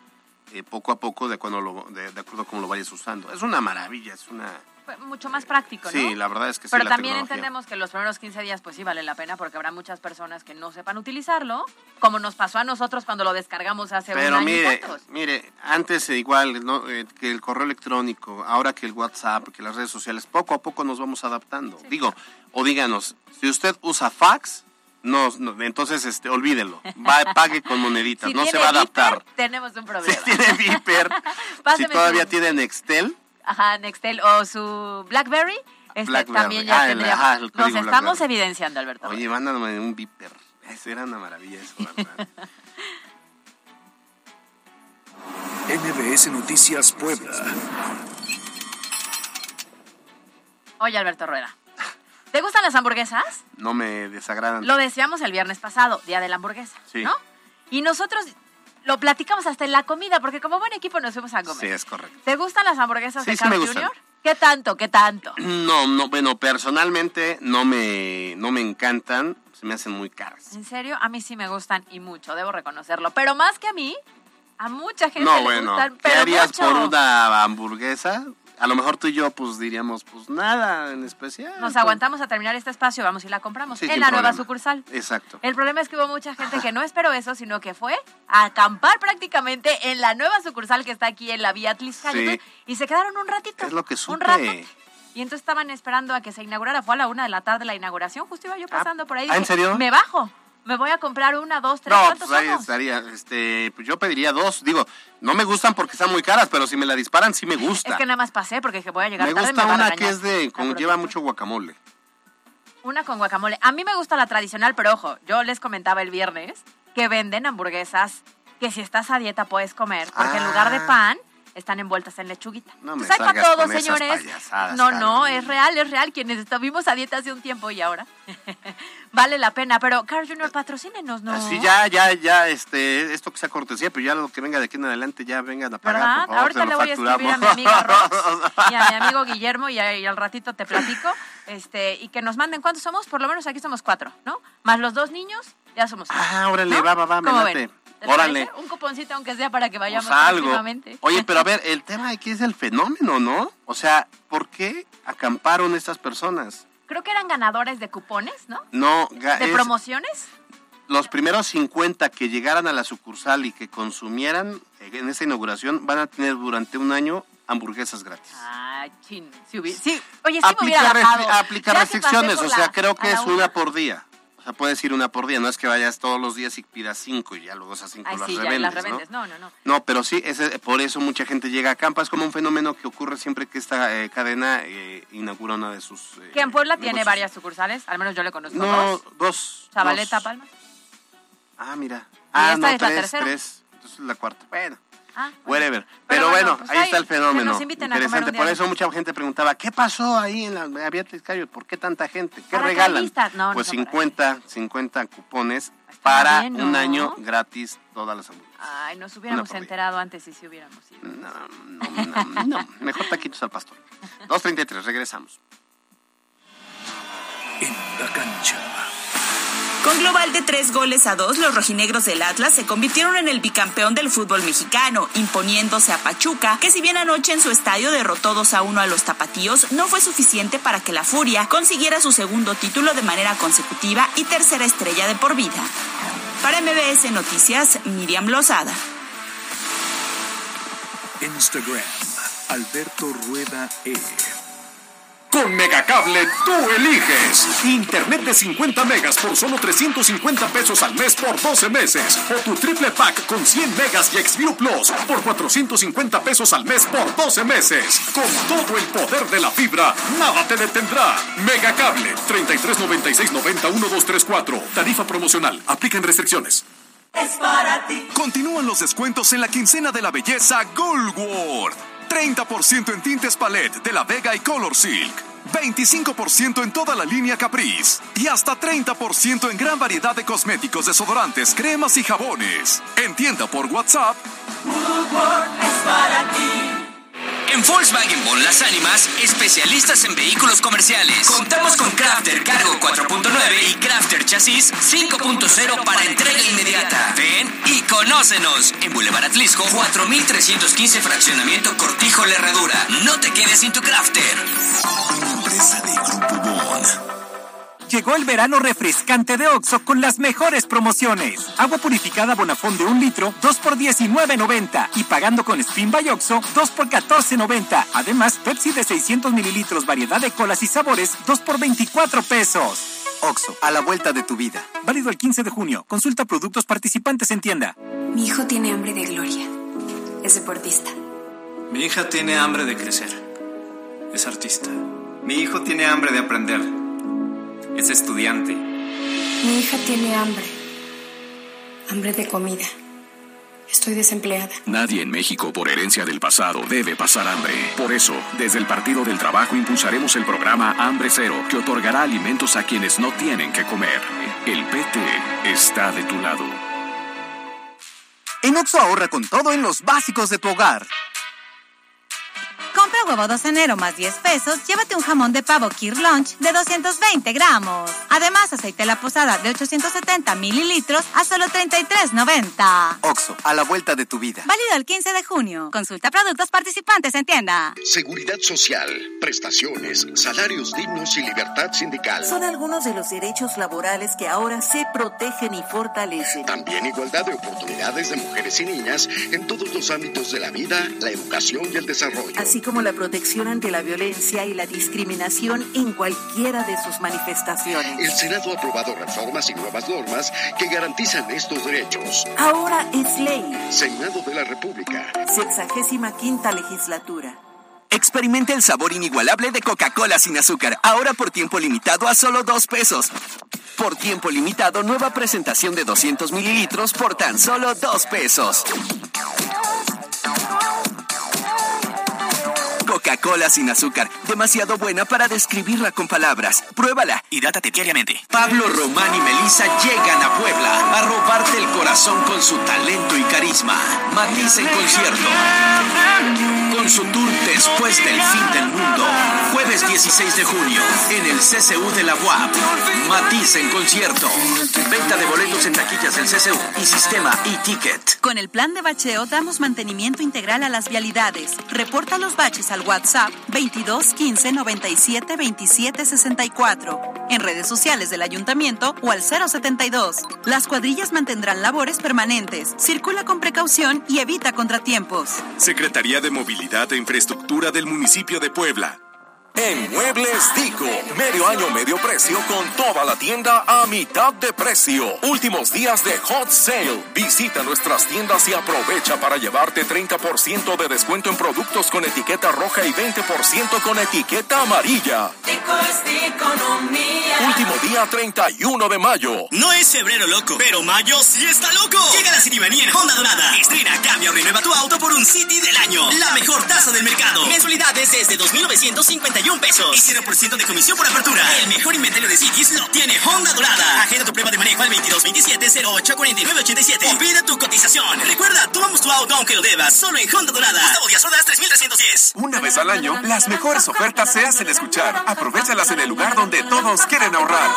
eh, poco a poco de, cuando lo, de, de acuerdo a cómo lo vayas usando. Es una maravilla, es una mucho más práctico, ¿no? Sí, la verdad es que sí. Pero la también tecnología. entendemos que los primeros 15 días pues sí vale la pena porque habrá muchas personas que no sepan utilizarlo, como nos pasó a nosotros cuando lo descargamos hace un Pero año y mire, mire, antes eh, igual ¿no? Eh, que el correo electrónico, ahora que el WhatsApp, que las redes sociales, poco a poco nos vamos adaptando. Digo, o díganos, si usted usa fax, no, no, entonces este, olvídelo, va, pague con moneditas, Si no se va a adaptar. Viper, tenemos un problema. Si tiene Viper, si todavía tiene Nextel, Ajá, Nextel o su BlackBerry, este Blackberry. también ya Ah, el- tendríamos. ajá, el Nos estamos evidenciando, Alberto. oye, mándame un Viper. Eso era una maravilla eso, ¿verdad? MBS Noticias Puebla. Oye, Alberto Rueda. ¿Te gustan las hamburguesas? no me desagradan. Lo decíamos el viernes pasado, día de la hamburguesa, Sí. ¿no? Y nosotros lo platicamos hasta en la comida, porque como buen equipo nos fuimos a comer. Sí, es correcto. ¿Te gustan las hamburguesas Sí, de sí Carl me gustan. Jr.? ¿Qué tanto? ¿Qué tanto? No, no, bueno, personalmente no me, no me encantan, se me hacen muy caras. En serio, a mí sí me gustan y mucho, debo reconocerlo. Pero más que a mí, a mucha gente No, le bueno, gustan. ¿qué pero harías mucho. por una hamburguesa? A lo mejor tú y yo, pues diríamos, pues nada en especial. Nos pues, aguantamos a terminar este espacio, vamos y la compramos Sí, en la nueva sucursal. Exacto. El problema es que hubo mucha gente que no esperó eso, sino que fue a acampar prácticamente en la nueva sucursal que está aquí en la vía Atliscayot Sí. y se quedaron un ratito. Es lo que Un supe. rato. Y entonces estaban esperando a que se inaugurara. Fue a la una de la tarde la inauguración. Justo iba yo pasando por ahí. ¿ah, en dije, serio? Me bajo. Me voy a comprar una, dos, tres. No, ¿Cuántos pues ahí somos? estaría, este, pues yo pediría dos. Digo, no me gustan porque están muy caras, pero si me la disparan sí me gusta. Es que nada más pasé porque dije voy a llegar me tarde. gusta me va a una que es de, como productora. lleva mucho guacamole. Una con guacamole. A mí me gusta la tradicional, pero ojo, yo les comentaba el viernes que venden hamburguesas que si estás a dieta puedes comer, porque en lugar de Ah. pan están envueltas en lechuguita. No me salgas todos, con esas señores. payasadas, No, no, Carmen. es real, es real. Quienes estuvimos a dieta hace un tiempo y ahora vale la pena. Pero Carl Jr., patrocínenos, ¿no? Así ya, ya, ya, este, esto que sea cortesía, pero ya lo que venga de aquí en adelante ya vengan a pagar, ¿Verdad? por favor, Ahorita le voy a escribir a mi facturamos. amiga Rox y a mi amigo Guillermo y, a- y al ratito te platico. Este, y que nos manden cuántos somos, por lo menos aquí somos cuatro, ¿no? Más los dos niños, ya somos cinco. Ah, órale, ¿no? va, va, va, me ¿Cómo late. ven? ¿Les Órale. Un cuponcito aunque sea para que vayamos Pues algo. Oye, pero a ver, el tema aquí es el fenómeno, ¿no? O sea, ¿por qué acamparon estas personas? Creo que eran ganadores de cupones, ¿no? No, De es- promociones. los primeros 50 que llegaran a la sucursal y que consumieran eh, en esa inauguración van a tener durante un año hamburguesas gratis. Ah, chin. Si hubi- sí, oye, sí me aplica hubiera restri- bajado. aplica Ya que pasé restricciones, o sea, la- creo que es una. una por día. Sea, puedes ir una por día, no es que vayas todos los días y pidas cinco y ya luego esas cinco Ay, las sí, ya revendes, las ¿no? revendes. No, no, no. No, pero sí, ese- por eso mucha gente llega a Campa. Es como un fenómeno que ocurre siempre que esta eh, cadena eh, inaugura una de sus. eh, Que en Puebla tiene varias sucursales, al menos yo le conozco No, dos. dos. Zabaleta, dos. Palma. Ah, mira. Ah, esta no, es la tres, tercera. tres. Entonces la cuarta. Bueno, Ah, whatever. Pero, Pero bueno, bueno, pues ahí ahí, está el fenómeno. que nos inviten a comer Interesante. un día Por eso mucha gente preguntaba, ¿qué pasó ahí en la Vía Tliscayo? ¿Por qué tanta gente? ¿Qué Paracaidistas. regalan? No, no pues son 50, 50 cupones para bien, un ¿no? año gratis todas las hamburguesas. Ay, nos hubiéramos enterado antes y si hubiéramos ido. No, no, no, no. Mejor taquitos al pastor. 2.33, regresamos. En la cancha. Con global de tres goles a dos, los rojinegros del Atlas se convirtieron en el bicampeón del fútbol mexicano, imponiéndose a Pachuca, que si bien anoche en su estadio derrotó 2 a 1 a los tapatíos, no fue suficiente para que la Furia consiguiera su segundo título de manera consecutiva y tercera estrella de por vida. Para MBS Noticias, Miriam Lozada. Instagram. Alberto Rueda E. Con Megacable tú eliges. Internet de 50 megas por solo 350 pesos al mes por 12 meses. O tu triple pack con 100 megas y Xview Plus por 450 pesos al mes por 12 meses. Con todo el poder de la fibra, nada te detendrá. Megacable 33 96 90 1234. Tarifa promocional. Aplican restricciones. Es para ti. Continúan los descuentos en la quincena de la belleza Gold World. 30% en tintes palette de La Vega y Color Silk. 25% en toda la línea Caprice. Y hasta 30% en gran variedad de cosméticos, desodorantes, cremas y jabones. En tienda por WhatsApp. es para ti. En Volkswagen Bon Las Ánimas, especialistas en vehículos comerciales. Contamos con Crafter Cargo 4.9 y Crafter Chasis 5.0 para entrega inmediata. Ven y conócenos. En Boulevard Atlisco, 4315 Fraccionamiento Cortijo La Herradura. No te quedes sin tu Crafter. Una empresa de Grupo Bon. Llegó el verano refrescante de Oxo con las mejores promociones. Agua purificada Bonafón de un litro, 2 por 19.90. Y pagando con Spin by Oxo, 2 por 14.90. Además, Pepsi de 600 mililitros, variedad de colas y sabores, 2 por 24 pesos. Oxo, a la vuelta de tu vida. Válido el 15 de junio. Consulta productos participantes en tienda. Mi hijo tiene hambre de gloria. Es deportista. Mi hija tiene hambre de crecer. Es artista. Mi hijo tiene hambre de aprender. Es estudiante. Mi hija tiene hambre. Hambre de comida. Estoy desempleada. Nadie en México por herencia del pasado debe pasar hambre. Por eso, desde el Partido del Trabajo impulsaremos el programa Hambre Cero, que otorgará alimentos a quienes no tienen que comer. El PT está de tu lado. En Oxo ahorra con todo en los básicos de tu hogar. Compra huevo 2 enero más 10 pesos, llévate un jamón de pavo Kir Lunch de 220 gramos. Además, aceite La Posada de 870 mililitros a solo 33.90. Oxo, a la vuelta de tu vida. Válido el 15 de junio. Consulta productos participantes en tienda. Seguridad social, prestaciones, salarios dignos y libertad sindical. Son algunos de los derechos laborales que ahora se protegen y fortalecen. También igualdad de oportunidades de mujeres y niñas en todos los ámbitos de la vida, la educación y el desarrollo. Así como la protección ante la violencia y la discriminación en cualquiera de sus manifestaciones. El Senado ha aprobado reformas y nuevas normas que garantizan estos derechos. Ahora es ley. Senado de la República. Sexagésima quinta legislatura. Experimenta el sabor inigualable de Coca-Cola sin azúcar, ahora por tiempo limitado a solo dos pesos. Por tiempo limitado, nueva presentación de 200 mililitros por tan solo dos pesos. Coca-Cola sin azúcar, demasiado buena para describirla con palabras. Pruébala. Hidrátate diariamente. Pablo Román y Melissa llegan a Puebla a robarte el corazón con su talento y carisma. Matiz en concierto. Con su tour después del fin del mundo. Jueves 16 de junio en el CCU de la UAP. Matiz en concierto. Venta de boletos en taquillas del CCU y sistema e-ticket. Con el plan de bacheo damos mantenimiento integral a las vialidades. Reporta los baches al WhatsApp 22 15 97 27 64. En redes sociales del ayuntamiento o al 072. Las cuadrillas mantendrán labores permanentes. Circula con precaución y evita contratiempos. Secretaría de Movilidad e Infraestructura del municipio de Puebla. En Muebles Dico, medio año, medio precio con toda la tienda a mitad de precio. Últimos días de Hot Sale. Visita nuestras tiendas y aprovecha para llevarte 30% de descuento en productos con etiqueta roja y 20% con etiqueta amarilla. Dico es economía. Último día 31 de mayo. No es febrero loco, pero mayo sí está loco. Llega la Citibanía en Honda Dorada. Estrena, cambia o renueva tu auto por un City del año. La mejor tasa del mercado. Mensualidades desde 2.951 pesos. Y 0% de comisión por apertura. El mejor inventario de Cities lo tiene Honda Dorada. Agenda tu prueba de manejo al 2227-084987 y pide tu cotización. Recuerda, tomamos tu auto aunque lo debas. Solo en Honda Dorada. Gustavo Díaz Ordaz 3310. Una vez al año, las mejores ofertas se hacen escuchar. Aprovechalas en el lugar donde todos quieren ahorrar.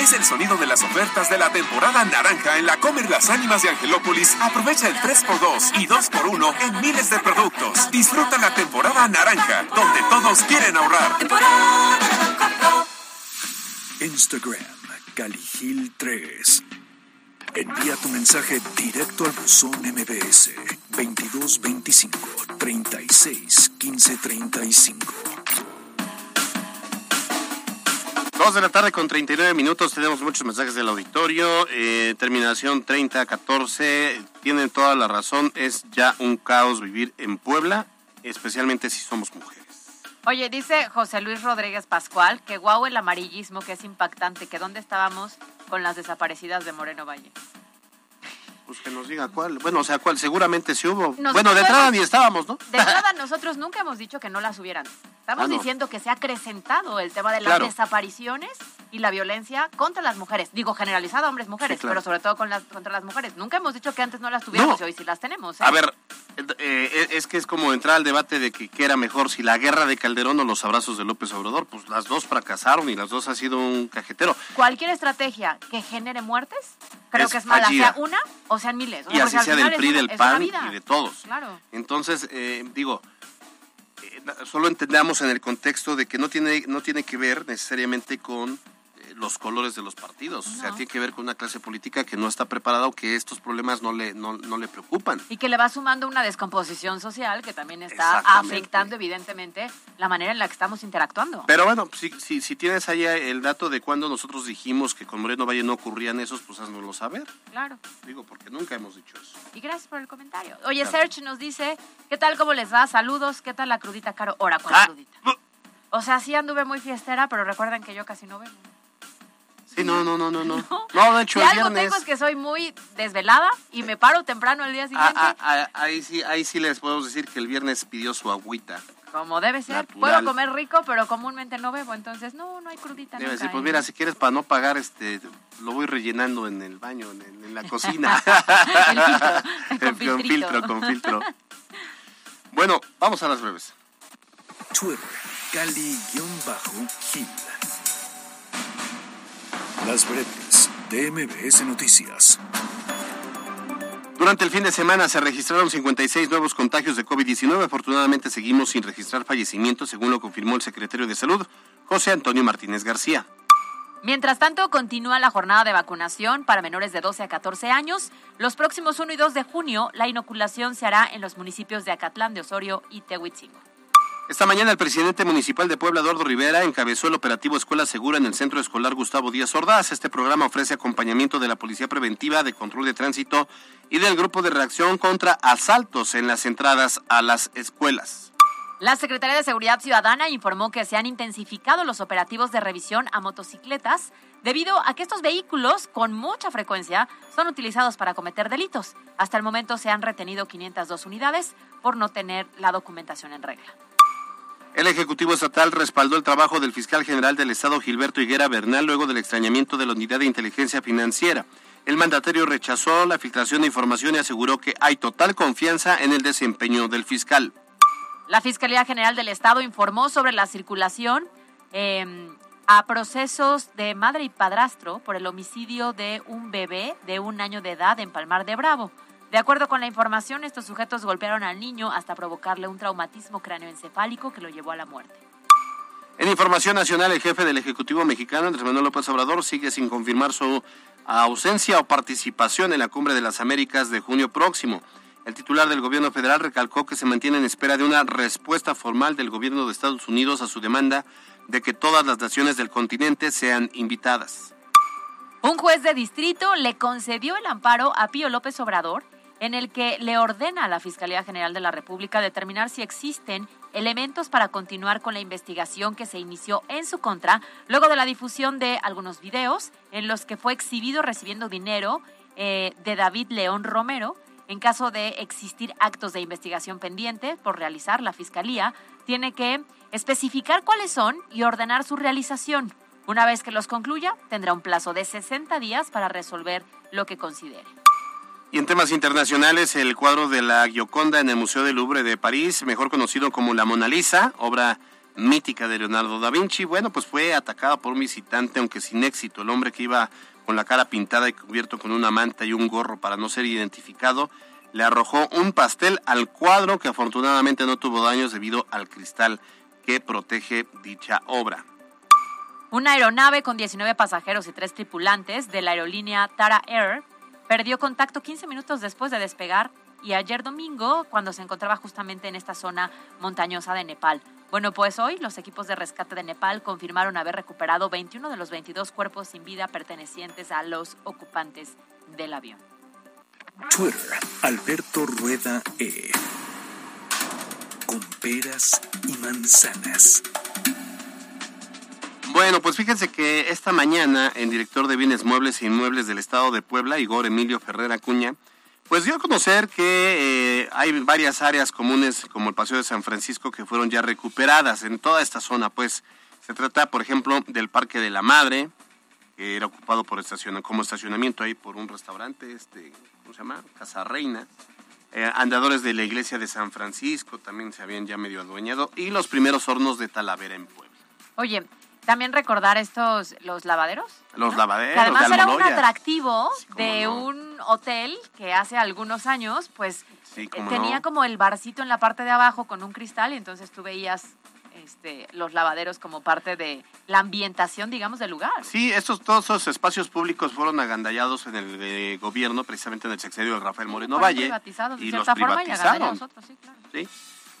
Es el sonido de las ofertas de la temporada naranja en la Comer Las Ánimas de Angelópolis. Aprovecha el 3x2 y 2x1 en miles de productos. Disfruta la temporada naranja, donde todos quieren ahorrar. Instagram, Caligil3. Envía tu mensaje directo al buzón MBS 2225 36 15 35. Dos de la tarde con 39 minutos, tenemos muchos mensajes del auditorio. Eh, terminación 3014, tienen toda la razón, es ya un caos vivir en Puebla, especialmente si somos mujeres. Oye, dice José Luis Rodríguez Pascual que guau el amarillismo, que es impactante, que dónde estábamos con las desaparecidas de Moreno Valle. Pues que nos diga cuál. Bueno, o sea, cuál, seguramente sí hubo. Nosotros bueno, de entrada ni estábamos, ¿no? De entrada, nosotros nunca hemos dicho que no las hubieran. Estamos Ah, no. diciendo que se ha acrecentado el tema de las Claro. desapariciones y la violencia contra las mujeres. Digo, generalizado hombres, mujeres, Sí, claro. pero sobre todo con las, contra las mujeres. Nunca hemos dicho que antes no las tuviéramos No. y hoy sí las tenemos. ¿eh? A ver, eh, es que es como entrar al debate de que, qué era mejor, si la guerra de Calderón o los abrazos de López Obrador. Pues las dos fracasaron y las dos ha sido un cajetero. Cualquier estrategia que genere muertes, creo que es mala, sea una o sean miles. y así sea del PRI, del PAN y de todos. Claro. Entonces, eh, digo, eh, solo entendamos en el contexto de que no tiene, no tiene que ver necesariamente con los colores de los partidos. O sea, tiene que ver con una clase política que no está preparada o que estos problemas no le, no, le preocupan. Y que le va sumando una descomposición social que también está afectando evidentemente la manera en la que estamos interactuando. Pero bueno, si, si, si tienes ahí el dato de cuando nosotros dijimos que con Moreno Valle no ocurrían esos, pues haznoslo saber. Claro. Digo, porque nunca hemos dicho eso. Y gracias por el comentario. Oye, Serge nos dice, ¿qué tal, cómo les va? Saludos, ¿qué tal la crudita, Caro? Ahora con la ah, crudita. O sea, sí anduve muy fiestera, pero recuerden que yo casi no bebo. Sí, no, no, no, no, no. No, de hecho, el algo tengo es que soy muy desvelada y me paro temprano el día siguiente. Ah, ah, ah, ahí sí, ahí sí les podemos decir que el viernes pidió su agüita. Como debe ser. Puedo comer rico, pero comúnmente no bebo, entonces no, no hay crudita. Debe ser, pues mira, si quieres para no pagar, este, lo voy rellenando en el baño, en, la cocina. el filtro, con, filtro, con filtro. Bueno, vamos a las breves. Twitter, Cali-Gil. Las breves de MBS Noticias. Durante el fin de semana se registraron 56 nuevos contagios de COVID-19. Afortunadamente seguimos sin registrar fallecimientos, según lo confirmó el secretario de Salud, José Antonio Martínez García. Mientras tanto, continúa la jornada de vacunación para menores de 12 a 14 años. Los próximos 1 y 2 de junio, la inoculación se hará en los municipios de Acatlán de Osorio y Tehuitzingo. Esta mañana el presidente municipal de Puebla, Eduardo Rivera, encabezó el operativo Escuela Segura en el Centro Escolar Gustavo Díaz Ordaz. Este programa ofrece acompañamiento de la Policía Preventiva de Control de Tránsito y del Grupo de Reacción contra Asaltos en las entradas a las escuelas. La Secretaría de Seguridad Ciudadana informó que se han intensificado los operativos de revisión a motocicletas debido a que estos vehículos con mucha frecuencia son utilizados para cometer delitos. Hasta el momento se han retenido 502 unidades por no tener la documentación en regla. El Ejecutivo Estatal respaldó el trabajo del fiscal general del Estado Gilberto Higuera Bernal luego del extrañamiento de la Unidad de Inteligencia Financiera. El mandatario rechazó la filtración de información y aseguró que hay total confianza en el desempeño del fiscal. La Fiscalía General del Estado informó sobre la circulación em, a procesos de madre y padrastro por el homicidio de un bebé de un año de edad en Palmar de Bravo. De acuerdo con la información, estos sujetos golpearon al niño hasta provocarle un traumatismo cráneoencefálico que lo llevó a la muerte. En información nacional, el jefe del Ejecutivo mexicano, Andrés Manuel López Obrador, sigue sin confirmar su ausencia o participación en la Cumbre de las Américas de junio próximo. El titular del gobierno federal recalcó que se mantiene en espera de una respuesta formal del gobierno de Estados Unidos a su demanda de que todas las naciones del continente sean invitadas. Un juez de distrito le concedió el amparo a Pío López Obrador en el que le ordena a la Fiscalía General de la República determinar si existen elementos para continuar con la investigación que se inició en su contra luego de la difusión de algunos videos en los que fue exhibido recibiendo dinero eh, de David León Romero. En caso de existir actos de investigación pendientes por realizar, la Fiscalía tiene que especificar cuáles son y ordenar su realización. Una vez que los concluya, tendrá un plazo de 60 días para resolver lo que considere. Y en temas internacionales, el cuadro de la Gioconda en el Museo del Louvre de París, mejor conocido como la Mona Lisa, obra mítica de Leonardo da Vinci, bueno, pues fue atacado por un visitante, aunque sin éxito. El hombre que iba con la cara pintada y cubierto con una manta y un gorro para no ser identificado, le arrojó un pastel al cuadro que afortunadamente no tuvo daños debido al cristal que protege dicha obra. Una aeronave con 19 pasajeros y tres tripulantes de la aerolínea Tara Air perdió contacto 15 minutos después de despegar y ayer domingo cuando se encontraba justamente en esta zona montañosa de Nepal. Bueno, pues hoy los equipos de rescate de Nepal confirmaron haber recuperado 21 de los 22 cuerpos sin vida pertenecientes a los ocupantes del avión. Twitter, Alberto Rueda E. Con peras y manzanas. Bueno, pues fíjense que esta mañana el director de bienes muebles e inmuebles del estado de Puebla, Igor Emilio Ferrer Acuña, pues dio a conocer que eh, hay varias áreas comunes como el Paseo de San Francisco que fueron ya recuperadas en toda esta zona. Pues se trata, por ejemplo, del Parque de la Madre, que era ocupado por estacion como estacionamiento ahí por un restaurante, este, ¿cómo se llama? Casa Reina. eh, andadores de la iglesia de San Francisco también se habían ya medio adueñado y los primeros hornos de Talavera en Puebla. Oye, también recordar estos, los lavaderos. Los lavaderos. Que además de era un atractivo de no. un hotel que hace algunos años, pues Sí, eh, tenía no. como el barcito en la parte de abajo con un cristal y entonces tú veías este, los lavaderos como parte de la ambientación, digamos, del lugar. Sí, estos, todos esos espacios públicos fueron agandallados en el eh, gobierno, precisamente en el sexenio de Rafael Moreno Valle. privatizados de y los cierta forma y privatizaron. agandallados otros, sí, claro. ¿sí?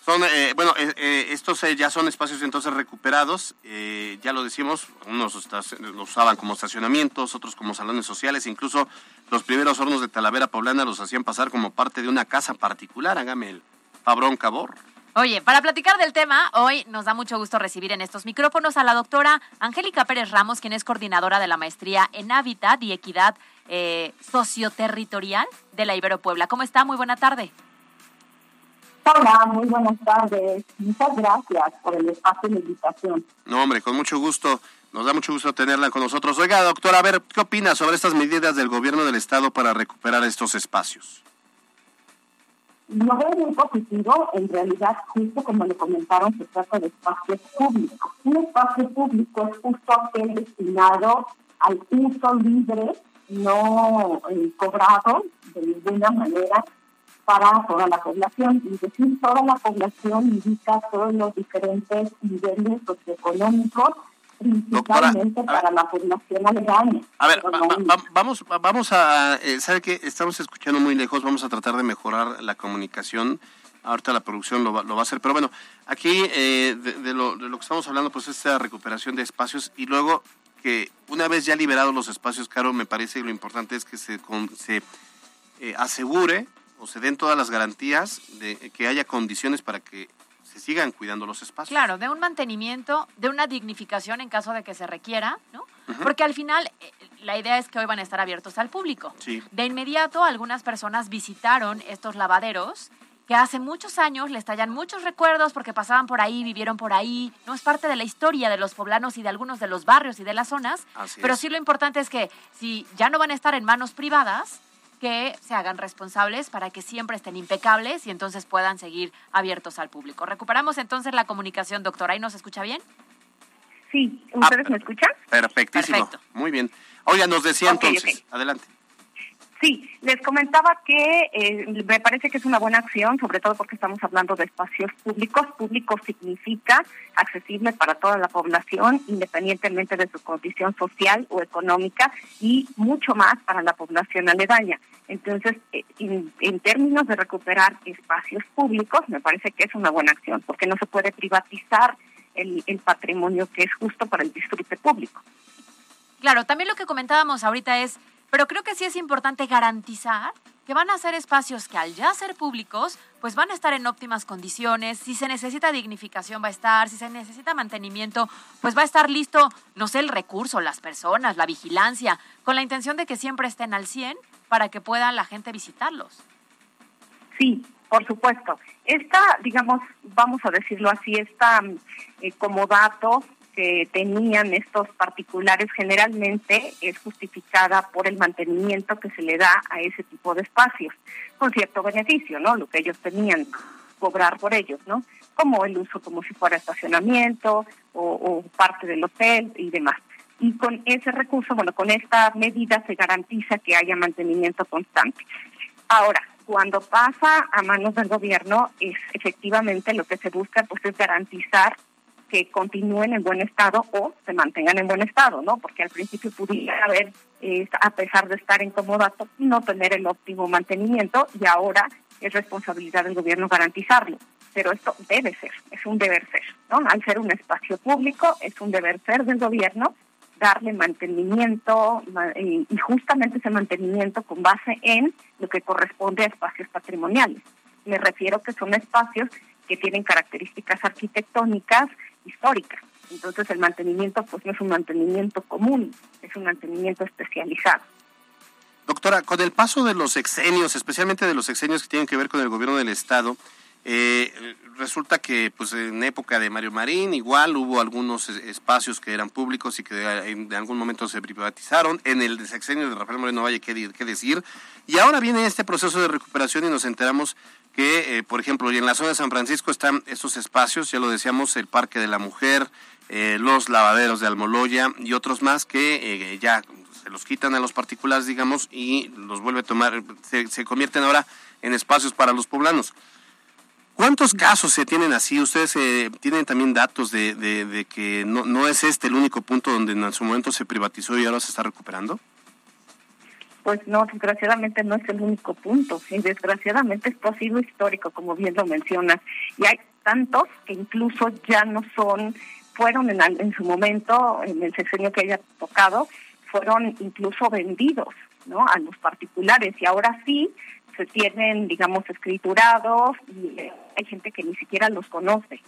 Son, eh, bueno, eh, eh, estos eh, ya son espacios entonces recuperados, eh, ya lo decimos, unos los usaban como estacionamientos, otros como salones sociales, incluso los primeros hornos de Talavera Poblana los hacían pasar como parte de una casa particular, hágame el Fabrón Cabor. Oye, para platicar del tema, hoy nos da mucho gusto recibir en estos micrófonos a la doctora Angélica Pérez Ramos, quien es coordinadora de la maestría en Hábitat y Equidad Socioterritorial de la Ibero Puebla. ¿Cómo está? Muy buena tarde. Hola, muy buenas tardes. Muchas gracias por el espacio la invitación. No, hombre, con mucho gusto. Nos da mucho gusto tenerla con nosotros. Oiga, doctora, a ver, ¿qué opina sobre estas medidas del gobierno del Estado para recuperar estos espacios? Lo veo muy positivo. En realidad, justo como le comentaron, se trata de espacios públicos. Un espacio público es justo aquel destinado al uso libre, no eh, cobrado de ninguna manera para toda la población. Y decir toda la población indica todos los diferentes niveles socioeconómicos, principalmente para la población aledaña. A ver, va- va- va- vamos, va- vamos a, eh, ¿sabe qué? Estamos escuchando muy lejos, vamos a tratar de mejorar la comunicación. Ahorita la producción lo va, lo va a hacer, pero bueno, aquí eh, de, de lo, de lo que estamos hablando, pues es esta recuperación de espacios y luego que una vez ya liberados los espacios, Caro, me parece que lo importante es que se, con- se eh, asegure o se den todas las garantías de que haya condiciones para que se sigan cuidando los espacios. Claro, de un mantenimiento, de una dignificación en caso de que se requiera, ¿no? Porque al final eh, la idea es que hoy van a estar abiertos al público. Sí. De inmediato, algunas personas visitaron estos lavaderos que hace muchos años les tallan muchos recuerdos porque pasaban por ahí, vivieron por ahí. No es parte de la historia de los poblanos y de algunos de los barrios y de las zonas. Así pero es. sí lo importante es que si ya no van a estar en manos privadas, que se hagan responsables para que siempre estén impecables y entonces puedan seguir abiertos al público. Recuperamos entonces la comunicación, doctora. ¿Ahí nos escucha bien? Sí, ¿ustedes me escuchan? Perfectísimo. Muy bien. Oiga, nos decía entonces, adelante. Sí, les comentaba que eh, me parece que es una buena acción, sobre todo porque estamos hablando de espacios públicos. Público significa accesible para toda la población, independientemente de su condición social o económica, y mucho más para la población aledaña. Entonces, eh, en, en términos de recuperar espacios públicos, me parece que es una buena acción, porque no se puede privatizar el, el patrimonio que es justo para el disfrute público. Claro, también lo que comentábamos ahorita es, pero creo que sí es importante garantizar que van a ser espacios que al ya ser públicos, pues van a estar en óptimas condiciones, si se necesita dignificación va a estar, si se necesita mantenimiento, pues va a estar listo, no sé, el recurso, las personas, la vigilancia, con la intención de que siempre estén al 100 para que pueda la gente visitarlos. Sí, por supuesto. Esta, digamos, vamos a decirlo así, esta eh, como dato que tenían estos particulares generalmente es justificada por el mantenimiento que se le da a ese tipo de espacios, con cierto beneficio, ¿no? Lo que ellos tenían cobrar por ellos, ¿no? Como el uso como si fuera estacionamiento o, parte del hotel y demás. Y con ese recurso, bueno, con esta medida se garantiza que haya mantenimiento constante. Ahora, cuando pasa a manos del gobierno, es efectivamente lo que se busca pues es garantizar que continúen en buen estado o se mantengan en buen estado, ¿no? Porque al principio pudiera haber, a pesar de estar en comodato, no tener el óptimo mantenimiento y ahora es responsabilidad del gobierno garantizarlo. Pero esto debe ser, es un deber ser, ¿no? Al ser un espacio público, es un deber ser del gobierno darle mantenimiento ma- y y justamente ese mantenimiento con base en lo que corresponde a espacios patrimoniales. Me refiero que son espacios que tienen características arquitectónicas históricas. Entonces el mantenimiento pues no es un mantenimiento común, es un mantenimiento especializado. Doctora, con el paso de los sexenios, especialmente de los sexenios que tienen que ver con el gobierno del Estado, Eh, resulta que pues en época de Mario Marín igual hubo algunos espacios que eran públicos y que en, algún momento se privatizaron. En el sexenio de Rafael Moreno Valle, ¿qué, qué decir? Y ahora viene este proceso de recuperación y nos enteramos que, eh, por ejemplo, en la zona de San Francisco están estos espacios, ya lo decíamos, el Parque de la Mujer, eh, los lavaderos de Almoloya y otros más que eh, ya se los quitan a los particulares, digamos, y los vuelve a tomar, se, se convierten ahora en espacios para los poblanos. ¿Cuántos casos se tienen así? ¿Ustedes eh, tienen también datos de, de, que no, no, es este el único punto donde en su momento se privatizó y ahora se está recuperando? Pues no, desgraciadamente no es el único punto. Y desgraciadamente esto ha sido histórico, como bien lo mencionas. Y hay tantos que incluso ya no son, fueron en, en su momento, en el sexenio que haya tocado, fueron incluso vendidos ¿no? a los particulares. Y ahora sí, se tienen, digamos, escriturados y eh, hay gente que ni siquiera los conoce.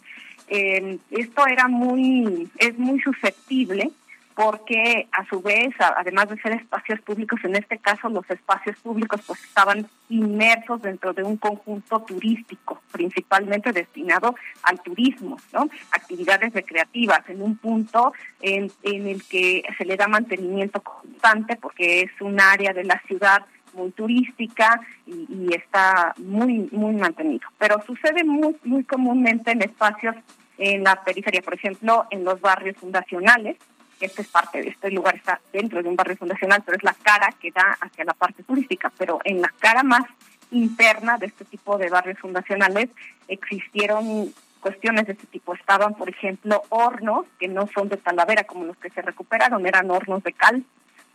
Eh, esto era muy, es muy susceptible porque a su vez, además de ser espacios públicos, en este caso los espacios públicos pues estaban inmersos dentro de un conjunto turístico, principalmente destinado al turismo, ¿no? Actividades recreativas en un punto en, en el que se le da mantenimiento constante porque es un área de la ciudad muy turística y, está muy muy mantenido. Pero sucede muy muy comúnmente en espacios en la periferia, por ejemplo, en los barrios fundacionales. Este es parte de este lugar está dentro de un barrio fundacional, pero es la cara que da hacia la parte turística. Pero en la cara más interna de este tipo de barrios fundacionales existieron cuestiones de este tipo. Estaban, por ejemplo, hornos que no son de talavera como los que se recuperaron, eran hornos de cal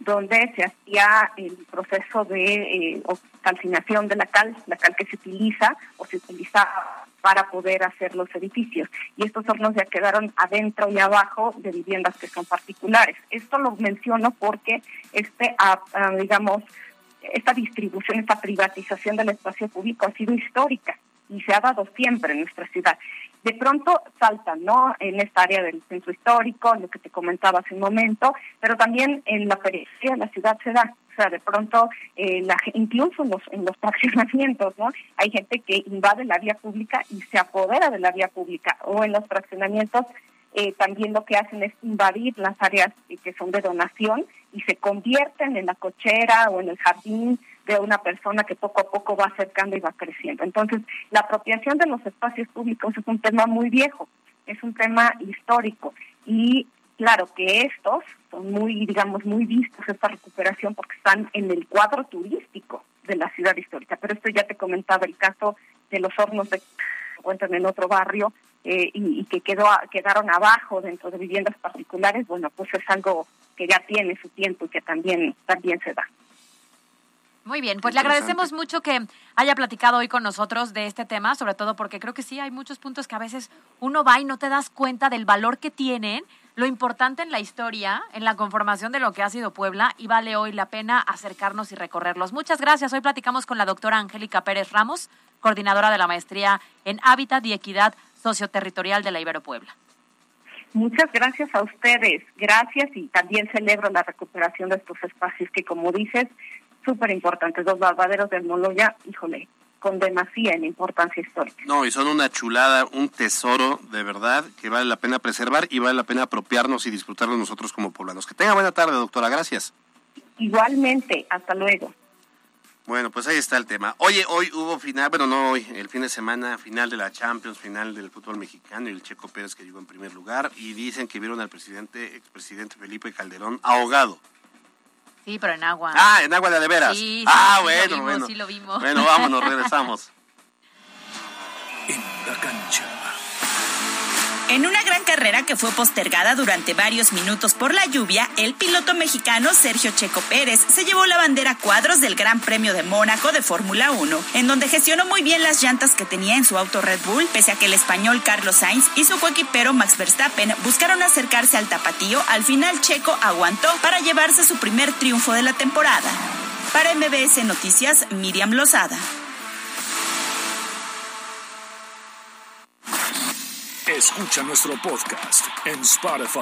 donde se hacía el proceso de eh, calcinación de la cal, la cal que se utiliza o se utiliza para poder hacer los edificios. Y estos hornos ya quedaron adentro y abajo de viviendas que son particulares. Esto lo menciono porque este, digamos, esta distribución, esta privatización del espacio público ha sido histórica y se ha dado siempre en nuestra ciudad de pronto saltan, ¿no? En esta área del centro histórico, lo que te comentaba hace un momento, pero también en la periferia la ciudad se da. O sea, de pronto, eh, la, incluso en los, en los fraccionamientos, ¿no? Hay gente que invade la vía pública y se apodera de la vía pública. O en los fraccionamientos eh, también lo que hacen es invadir las áreas que son de donación y se convierten en la cochera o en el jardín de una persona que poco a poco va acercando y va creciendo. Entonces, la apropiación de los espacios públicos es un tema muy viejo, es un tema histórico y claro que estos son muy, digamos, muy vistos esta recuperación porque están en el cuadro turístico de la ciudad histórica. Pero esto ya te comentaba el caso de los hornos de encuentran en otro barrio eh, y, que quedó quedaron abajo dentro de viviendas particulares, bueno, pues es algo que ya tiene su tiempo y que también también se da. Muy bien, pues le agradecemos mucho que haya platicado hoy con nosotros de este tema, sobre todo porque creo que sí hay muchos puntos que a veces uno va y no te das cuenta del valor que tienen, lo importante en la historia, en la conformación de lo que ha sido Puebla y vale hoy la pena acercarnos y recorrerlos. Muchas gracias. Hoy platicamos con la doctora Angélica Pérez Ramos, coordinadora de la maestría en Hábitat y Equidad Socioterritorial de la Ibero Puebla. Muchas gracias a ustedes, gracias y también celebro la recuperación de estos espacios que, como dices, súper importantes. Los lavaderos del Moloya, híjole, con demasía en importancia histórica. No, y son una chulada, un tesoro de verdad que vale la pena preservar y vale la pena apropiarnos y disfrutarlo nosotros como poblanos. Que tenga buena tarde, doctora. Gracias. Igualmente, hasta luego. Bueno, pues ahí está el tema. Oye, hoy hubo final, bueno, no hoy, el fin de semana, final de la Champions, final del fútbol mexicano y el Checo Pérez que llegó en primer lugar y dicen que vieron al presidente, expresidente Felipe Calderón ahogado. Sí, pero en agua. Ah, en agua de, de veras. Sí, ah, sí, bueno, lo vimos, bueno. Sí, lo vimos. Bueno, vámonos, regresamos. En la cancha. En una gran carrera que fue postergada durante varios minutos por la lluvia, el piloto mexicano Sergio Checo Pérez se llevó la bandera cuadros del Gran Premio de Mónaco de Fórmula 1, en donde gestionó muy bien las llantas que tenía en su auto Red Bull, pese a que el español Carlos Sainz y su coequipero Max Verstappen buscaron acercarse al tapatío, al final Checo aguantó para llevarse su primer triunfo de la temporada. Para MBS Noticias, Miriam Lozada. Escucha nuestro podcast en Spotify.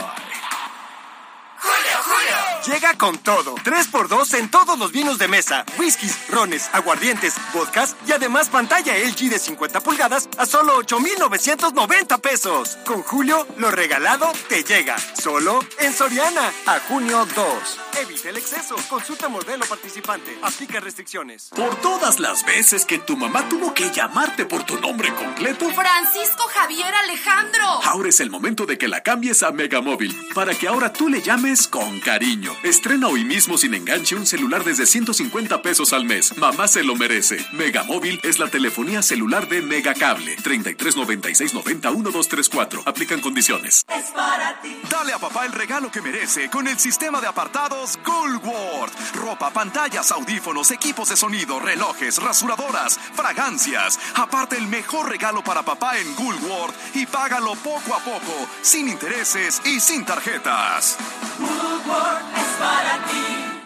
Julio, Julio. llega con todo. 3x2 en todos los vinos de mesa, whiskies, rones, aguardientes, vodkas y además pantalla LG de 50 pulgadas a solo 8,990 pesos. Con Julio, lo regalado te llega. Solo en Soriana. A junio 2. Evita el exceso. Consulta modelo participante. Aplica restricciones. Por todas las veces que tu mamá tuvo que llamarte por tu nombre completo. Francisco Javier Alejandro. Ahora es el momento de que la cambies a Megamóvil para que ahora tú le llames con cariño. Estrena hoy mismo sin enganche un celular desde 150 pesos al mes. Mamá se lo merece. Megamóvil es la telefonía celular de Megacable. 33 96 90 1234. Aplican condiciones. Es para ti. Dale a papá el regalo que merece con el sistema de apartados Goldward. Ropa, pantallas, audífonos, equipos de sonido, relojes, rasuradoras, fragancias. Aparte el mejor regalo para papá en Goldward y págalo poco a poco, sin intereses y sin tarjetas. es para ti.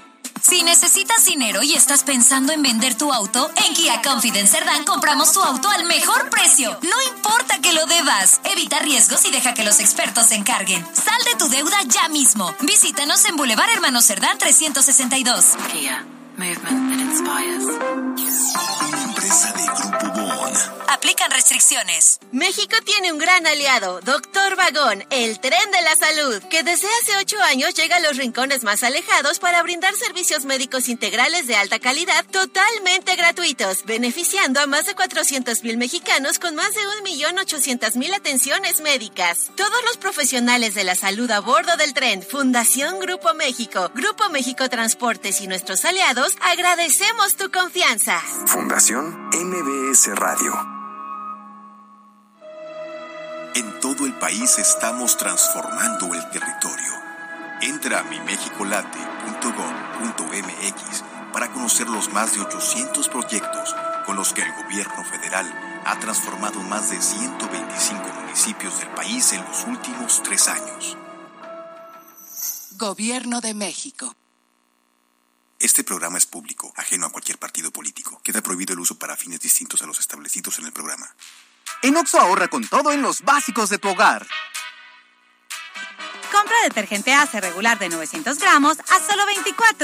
Si necesitas dinero y estás pensando en vender tu auto, en Kia Confidence Cerdán compramos tu auto al mejor precio. No importa que lo debas. Evita riesgos y deja que los expertos se encarguen. Sal de tu deuda ya mismo. Visítanos en Boulevard Hermano Cerdán 362. Kia. Movement that inspires. Una empresa de Grupo Bon. Aplican restricciones. México tiene un gran aliado, Doctor Vagón, el tren de la salud, que desde hace ocho años llega a los rincones más alejados para brindar servicios médicos integrales de alta calidad totalmente gratuitos, beneficiando a más de 400 mil mexicanos con más de 1.800.000 atenciones médicas. Todos los profesionales de la salud a bordo del tren, Fundación Grupo México, Grupo México Transportes y nuestros aliados, agradecemos tu confianza. Fundación MBS Radio. En todo el país estamos transformando el territorio. Entra a mimexicolate.gov.mx para conocer los más de 800 proyectos con los que el gobierno federal ha transformado más de 125 municipios del país en los últimos tres años. Gobierno de México. Este programa es público, ajeno a cualquier partido político. Queda prohibido el uso para fines distintos a los establecidos en el programa. En Oxo ahorra con todo en los básicos de tu hogar. Compra detergente Ace regular de 900 gramos a solo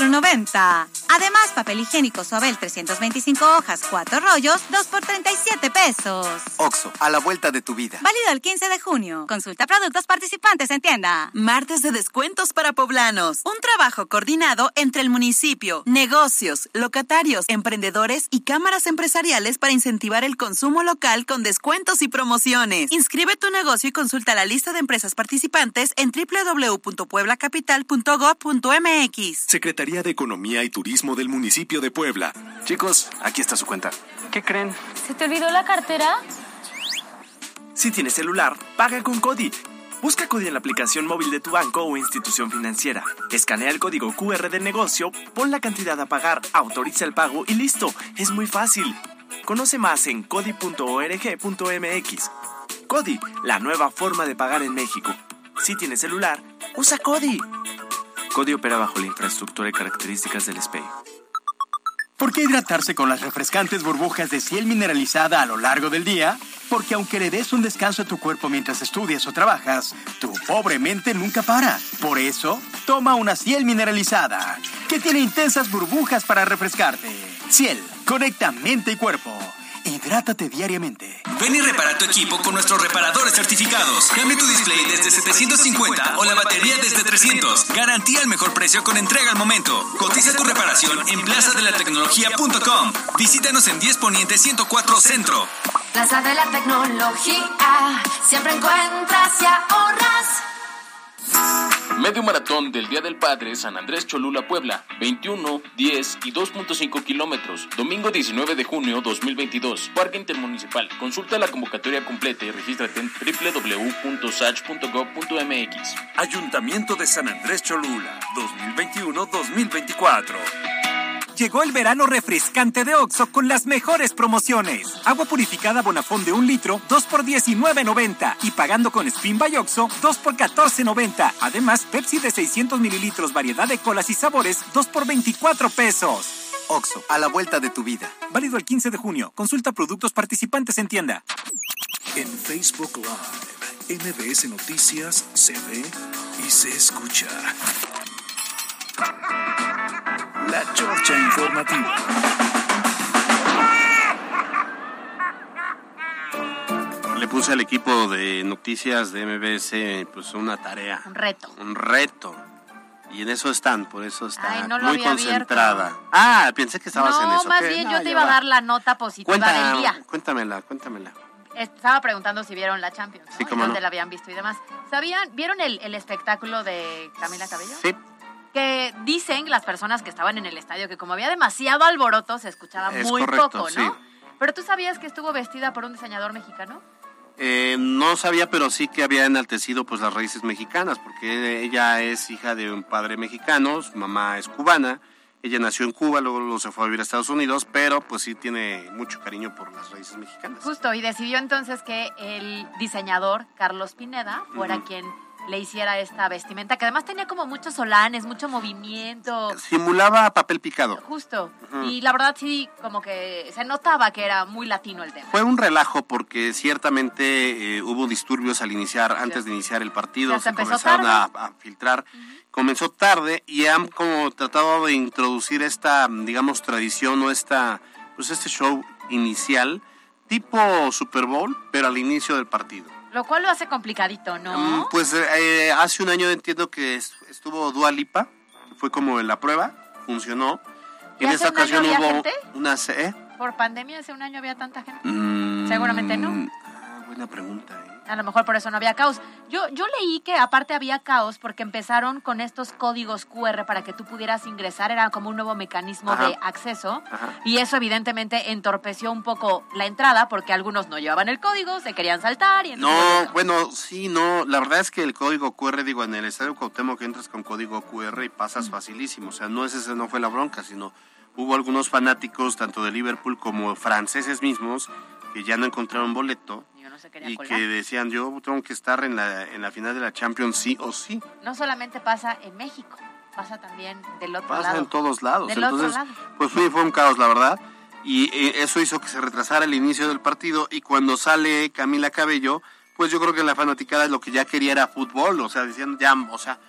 24.90. Además, papel higiénico Suabel 325 hojas, 4 rollos, 2 por 37 pesos. Oxo, a la vuelta de tu vida. Válido el 15 de junio. Consulta productos participantes en tienda. Martes de descuentos para poblanos. Un trabajo coordinado entre el municipio, negocios, locatarios, emprendedores y cámaras empresariales para incentivar el consumo local con descuentos y promociones. Inscribe tu negocio y consulta la lista de empresas participantes en www.pueblacapital.gov.mx. Secretaría de Economía y Turismo del municipio de Puebla. Chicos, aquí está su cuenta. ¿Qué creen? ¿Se te olvidó la cartera? Si tienes celular, paga con CODI. Busca CODI en la aplicación móvil de tu banco o institución financiera. Escanea el código QR del negocio, pon la cantidad a pagar, autoriza el pago y listo. Es muy fácil. Conoce más en codi.org.mx. CODI, la nueva forma de pagar en México. Si tienes celular, usa CODI. CODI opera bajo la infraestructura y características del SPEI. ¿Por qué hidratarse con las refrescantes burbujas de ciel mineralizada a lo largo del día? Porque aunque le des un descanso a tu cuerpo mientras estudias o trabajas, tu pobre mente nunca para. Por eso, toma una ciel mineralizada, que tiene intensas burbujas para refrescarte. Ciel, conecta mente y cuerpo. Hidrátate diariamente. Ven y repara tu equipo con nuestros reparadores certificados. Cambia tu display desde 750 o la batería desde 300. Garantía el mejor precio con entrega al momento. Cotiza tu reparación en plazadelatecnología.com. Visítanos en 10 Poniente 104 Centro. Plaza de la Tecnología. Siempre encuentras y ahorras. Medio maratón del Día del Padre San Andrés Cholula Puebla, 21, 10 y 2.5 kilómetros, domingo 19 de junio 2022, Parque Intermunicipal. Consulta la convocatoria completa y regístrate en www.sach.gov.mx. Ayuntamiento de San Andrés Cholula, 2021-2024. Llegó el verano refrescante de Oxo con las mejores promociones. Agua purificada Bonafón de un litro, 2 por 19.90. Y pagando con Spin by Oxo, 2 por 14.90. Además, Pepsi de 600 mililitros, variedad de colas y sabores, 2 por 24 pesos. Oxo, a la vuelta de tu vida. Válido el 15 de junio. Consulta productos participantes en tienda. En Facebook Live, MBS Noticias se ve y se escucha. La Chorcha Informativa. Le puse al equipo de noticias de MBS pues una tarea. Un reto. Un reto. Y en eso están, por eso está no muy concentrada. abierto. Ah, pensé que estabas en No, eso. más ¿qué? bien No, yo te iba a dar la nota positiva Cuenta- del día. Cuéntamela, cuéntamela. Estaba preguntando si vieron la Champions, ¿no? Sí, Y cómo dónde no. la habían visto y demás. ¿Sabían, vieron el, el espectáculo de Camila Cabello? Sí. Que dicen las personas que estaban en el estadio que como había demasiado alboroto se escuchaba Es muy correcto, poco, ¿no? sí. Pero tú sabías que estuvo vestida por un diseñador mexicano? Eh, no sabía, pero sí que había enaltecido pues las raíces mexicanas, porque ella es hija de un padre mexicano, su mamá es cubana, ella nació en Cuba, luego, luego se fue a vivir a Estados Unidos, pero pues sí tiene mucho cariño por las raíces mexicanas. Justo, y decidió entonces que el diseñador Carlos Pineda fuera quien le hiciera esta vestimenta, que además tenía como muchos solanes, mucho movimiento. Simulaba papel picado. Justo. Y la verdad sí, como que se notaba que era muy latino el tema. Fue un relajo porque ciertamente eh, hubo disturbios al iniciar, antes de iniciar el partido, se comenzaron a filtrar. Comenzó tarde y han como tratado de introducir esta, digamos, tradición o esta, pues este show inicial, tipo Super Bowl, pero al inicio del partido. Lo cual lo hace complicadito, ¿no? Mm, Pues eh, hace un año entiendo que est- estuvo Dua Lipa, fue como la prueba, funcionó. ¿Y en esta ocasión hubo gente? una... ¿eh? Por pandemia hace un año había tanta gente. Mm, Seguramente no. ah, buena pregunta. A lo mejor por eso no había caos. Yo, yo leí que aparte había caos porque empezaron con estos códigos QR para que tú pudieras ingresar. Era como un nuevo mecanismo Ajá. de acceso. Ajá. Y eso evidentemente entorpeció un poco la entrada porque algunos no llevaban el código, se querían saltar y No, bueno, sí, no. La verdad es que el código QR, digo, en el Estadio Cuauhtémoc que entras con código QR y pasas facilísimo. O sea, no es ese, no fue la bronca, sino hubo algunos fanáticos, tanto de Liverpool como franceses mismos, que ya no encontraron boleto se querían y que decían, yo tengo que estar en la, en la final de la Champions sí o sí. No solamente pasa en México, pasa también del otro Pasa lado. en todos lados. Del Entonces, otro lado. pues fue, fue un caos, la verdad. Y eh, eso hizo que se retrasara el inicio del partido. Y cuando sale Camila Cabello, pues yo creo que la fanaticada lo que ya quería era fútbol. O sea, diciendo ya, o sea,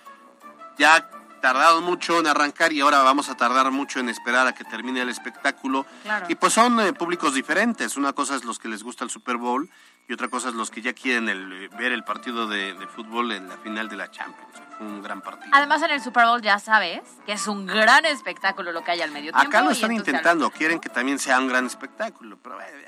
ya tardaron mucho en arrancar y ahora vamos a tardar mucho en esperar a que termine el espectáculo. Claro. Y pues son eh, públicos diferentes. Una cosa es los que les gusta el Super Bowl y otra cosa es los que ya quieren el, eh, ver el partido de, de fútbol en la final de la Champions. Fue un gran partido. Además en el Super Bowl ya sabes que es un gran espectáculo lo que hay al medio tiempo. Acá lo están al- intentando, quieren que también sea un gran espectáculo, pero eh,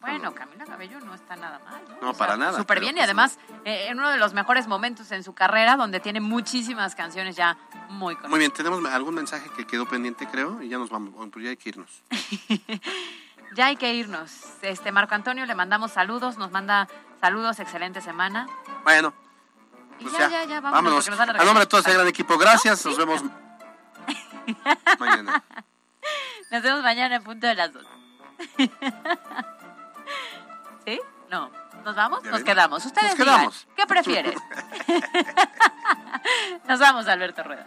Bueno, Camila Cabello no está nada mal. ¿no? no, O sea, para nada. Súper bien y pues, además eh, en uno de los mejores momentos en su carrera donde tiene muchísimas canciones ya muy conocidas. Muy bien, tenemos algún mensaje que quedó pendiente, creo, y ya nos vamos, bueno, pues ya hay que irnos. Ya hay que irnos. Este Marco Antonio le mandamos saludos, nos manda saludos, excelente semana. Bueno, Y pues ya, ya, ya, vámonos, vámonos. nos a A nombre de todo regañar. gran equipo, gracias, nos vemos mañana. Nos vemos mañana en punto de las dos. ¿Sí? No. ¿Nos vamos? Nos quedamos. Ustedes Nos digan, quedamos. ¿qué prefieres? Nos vamos, Alberto Rueda.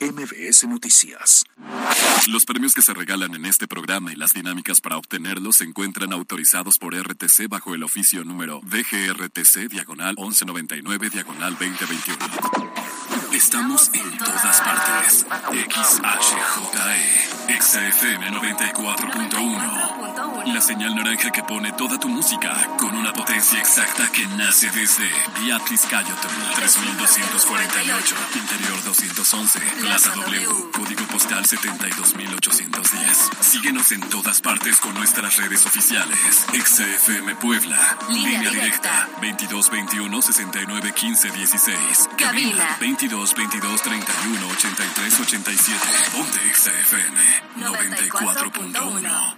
MBS Noticias. Los premios que se regalan en este programa y las dinámicas para obtenerlos se encuentran autorizados por RTC bajo el oficio número DGRTC diagonal 1199 diagonal 2021. Estamos en todas partes. XHJE, XFM 94.1. La señal naranja que pone toda tu música con una potencia exacta que nace desde Beatriz Cayotón 3248, Interior 211, Plaza W, Código Postal 72810. Síguenos en todas partes con nuestras redes oficiales. XFM Puebla, Línea directa 2221 69 15 16. Cabina. 22 22 31 83 87. Ponte XFM 94.1.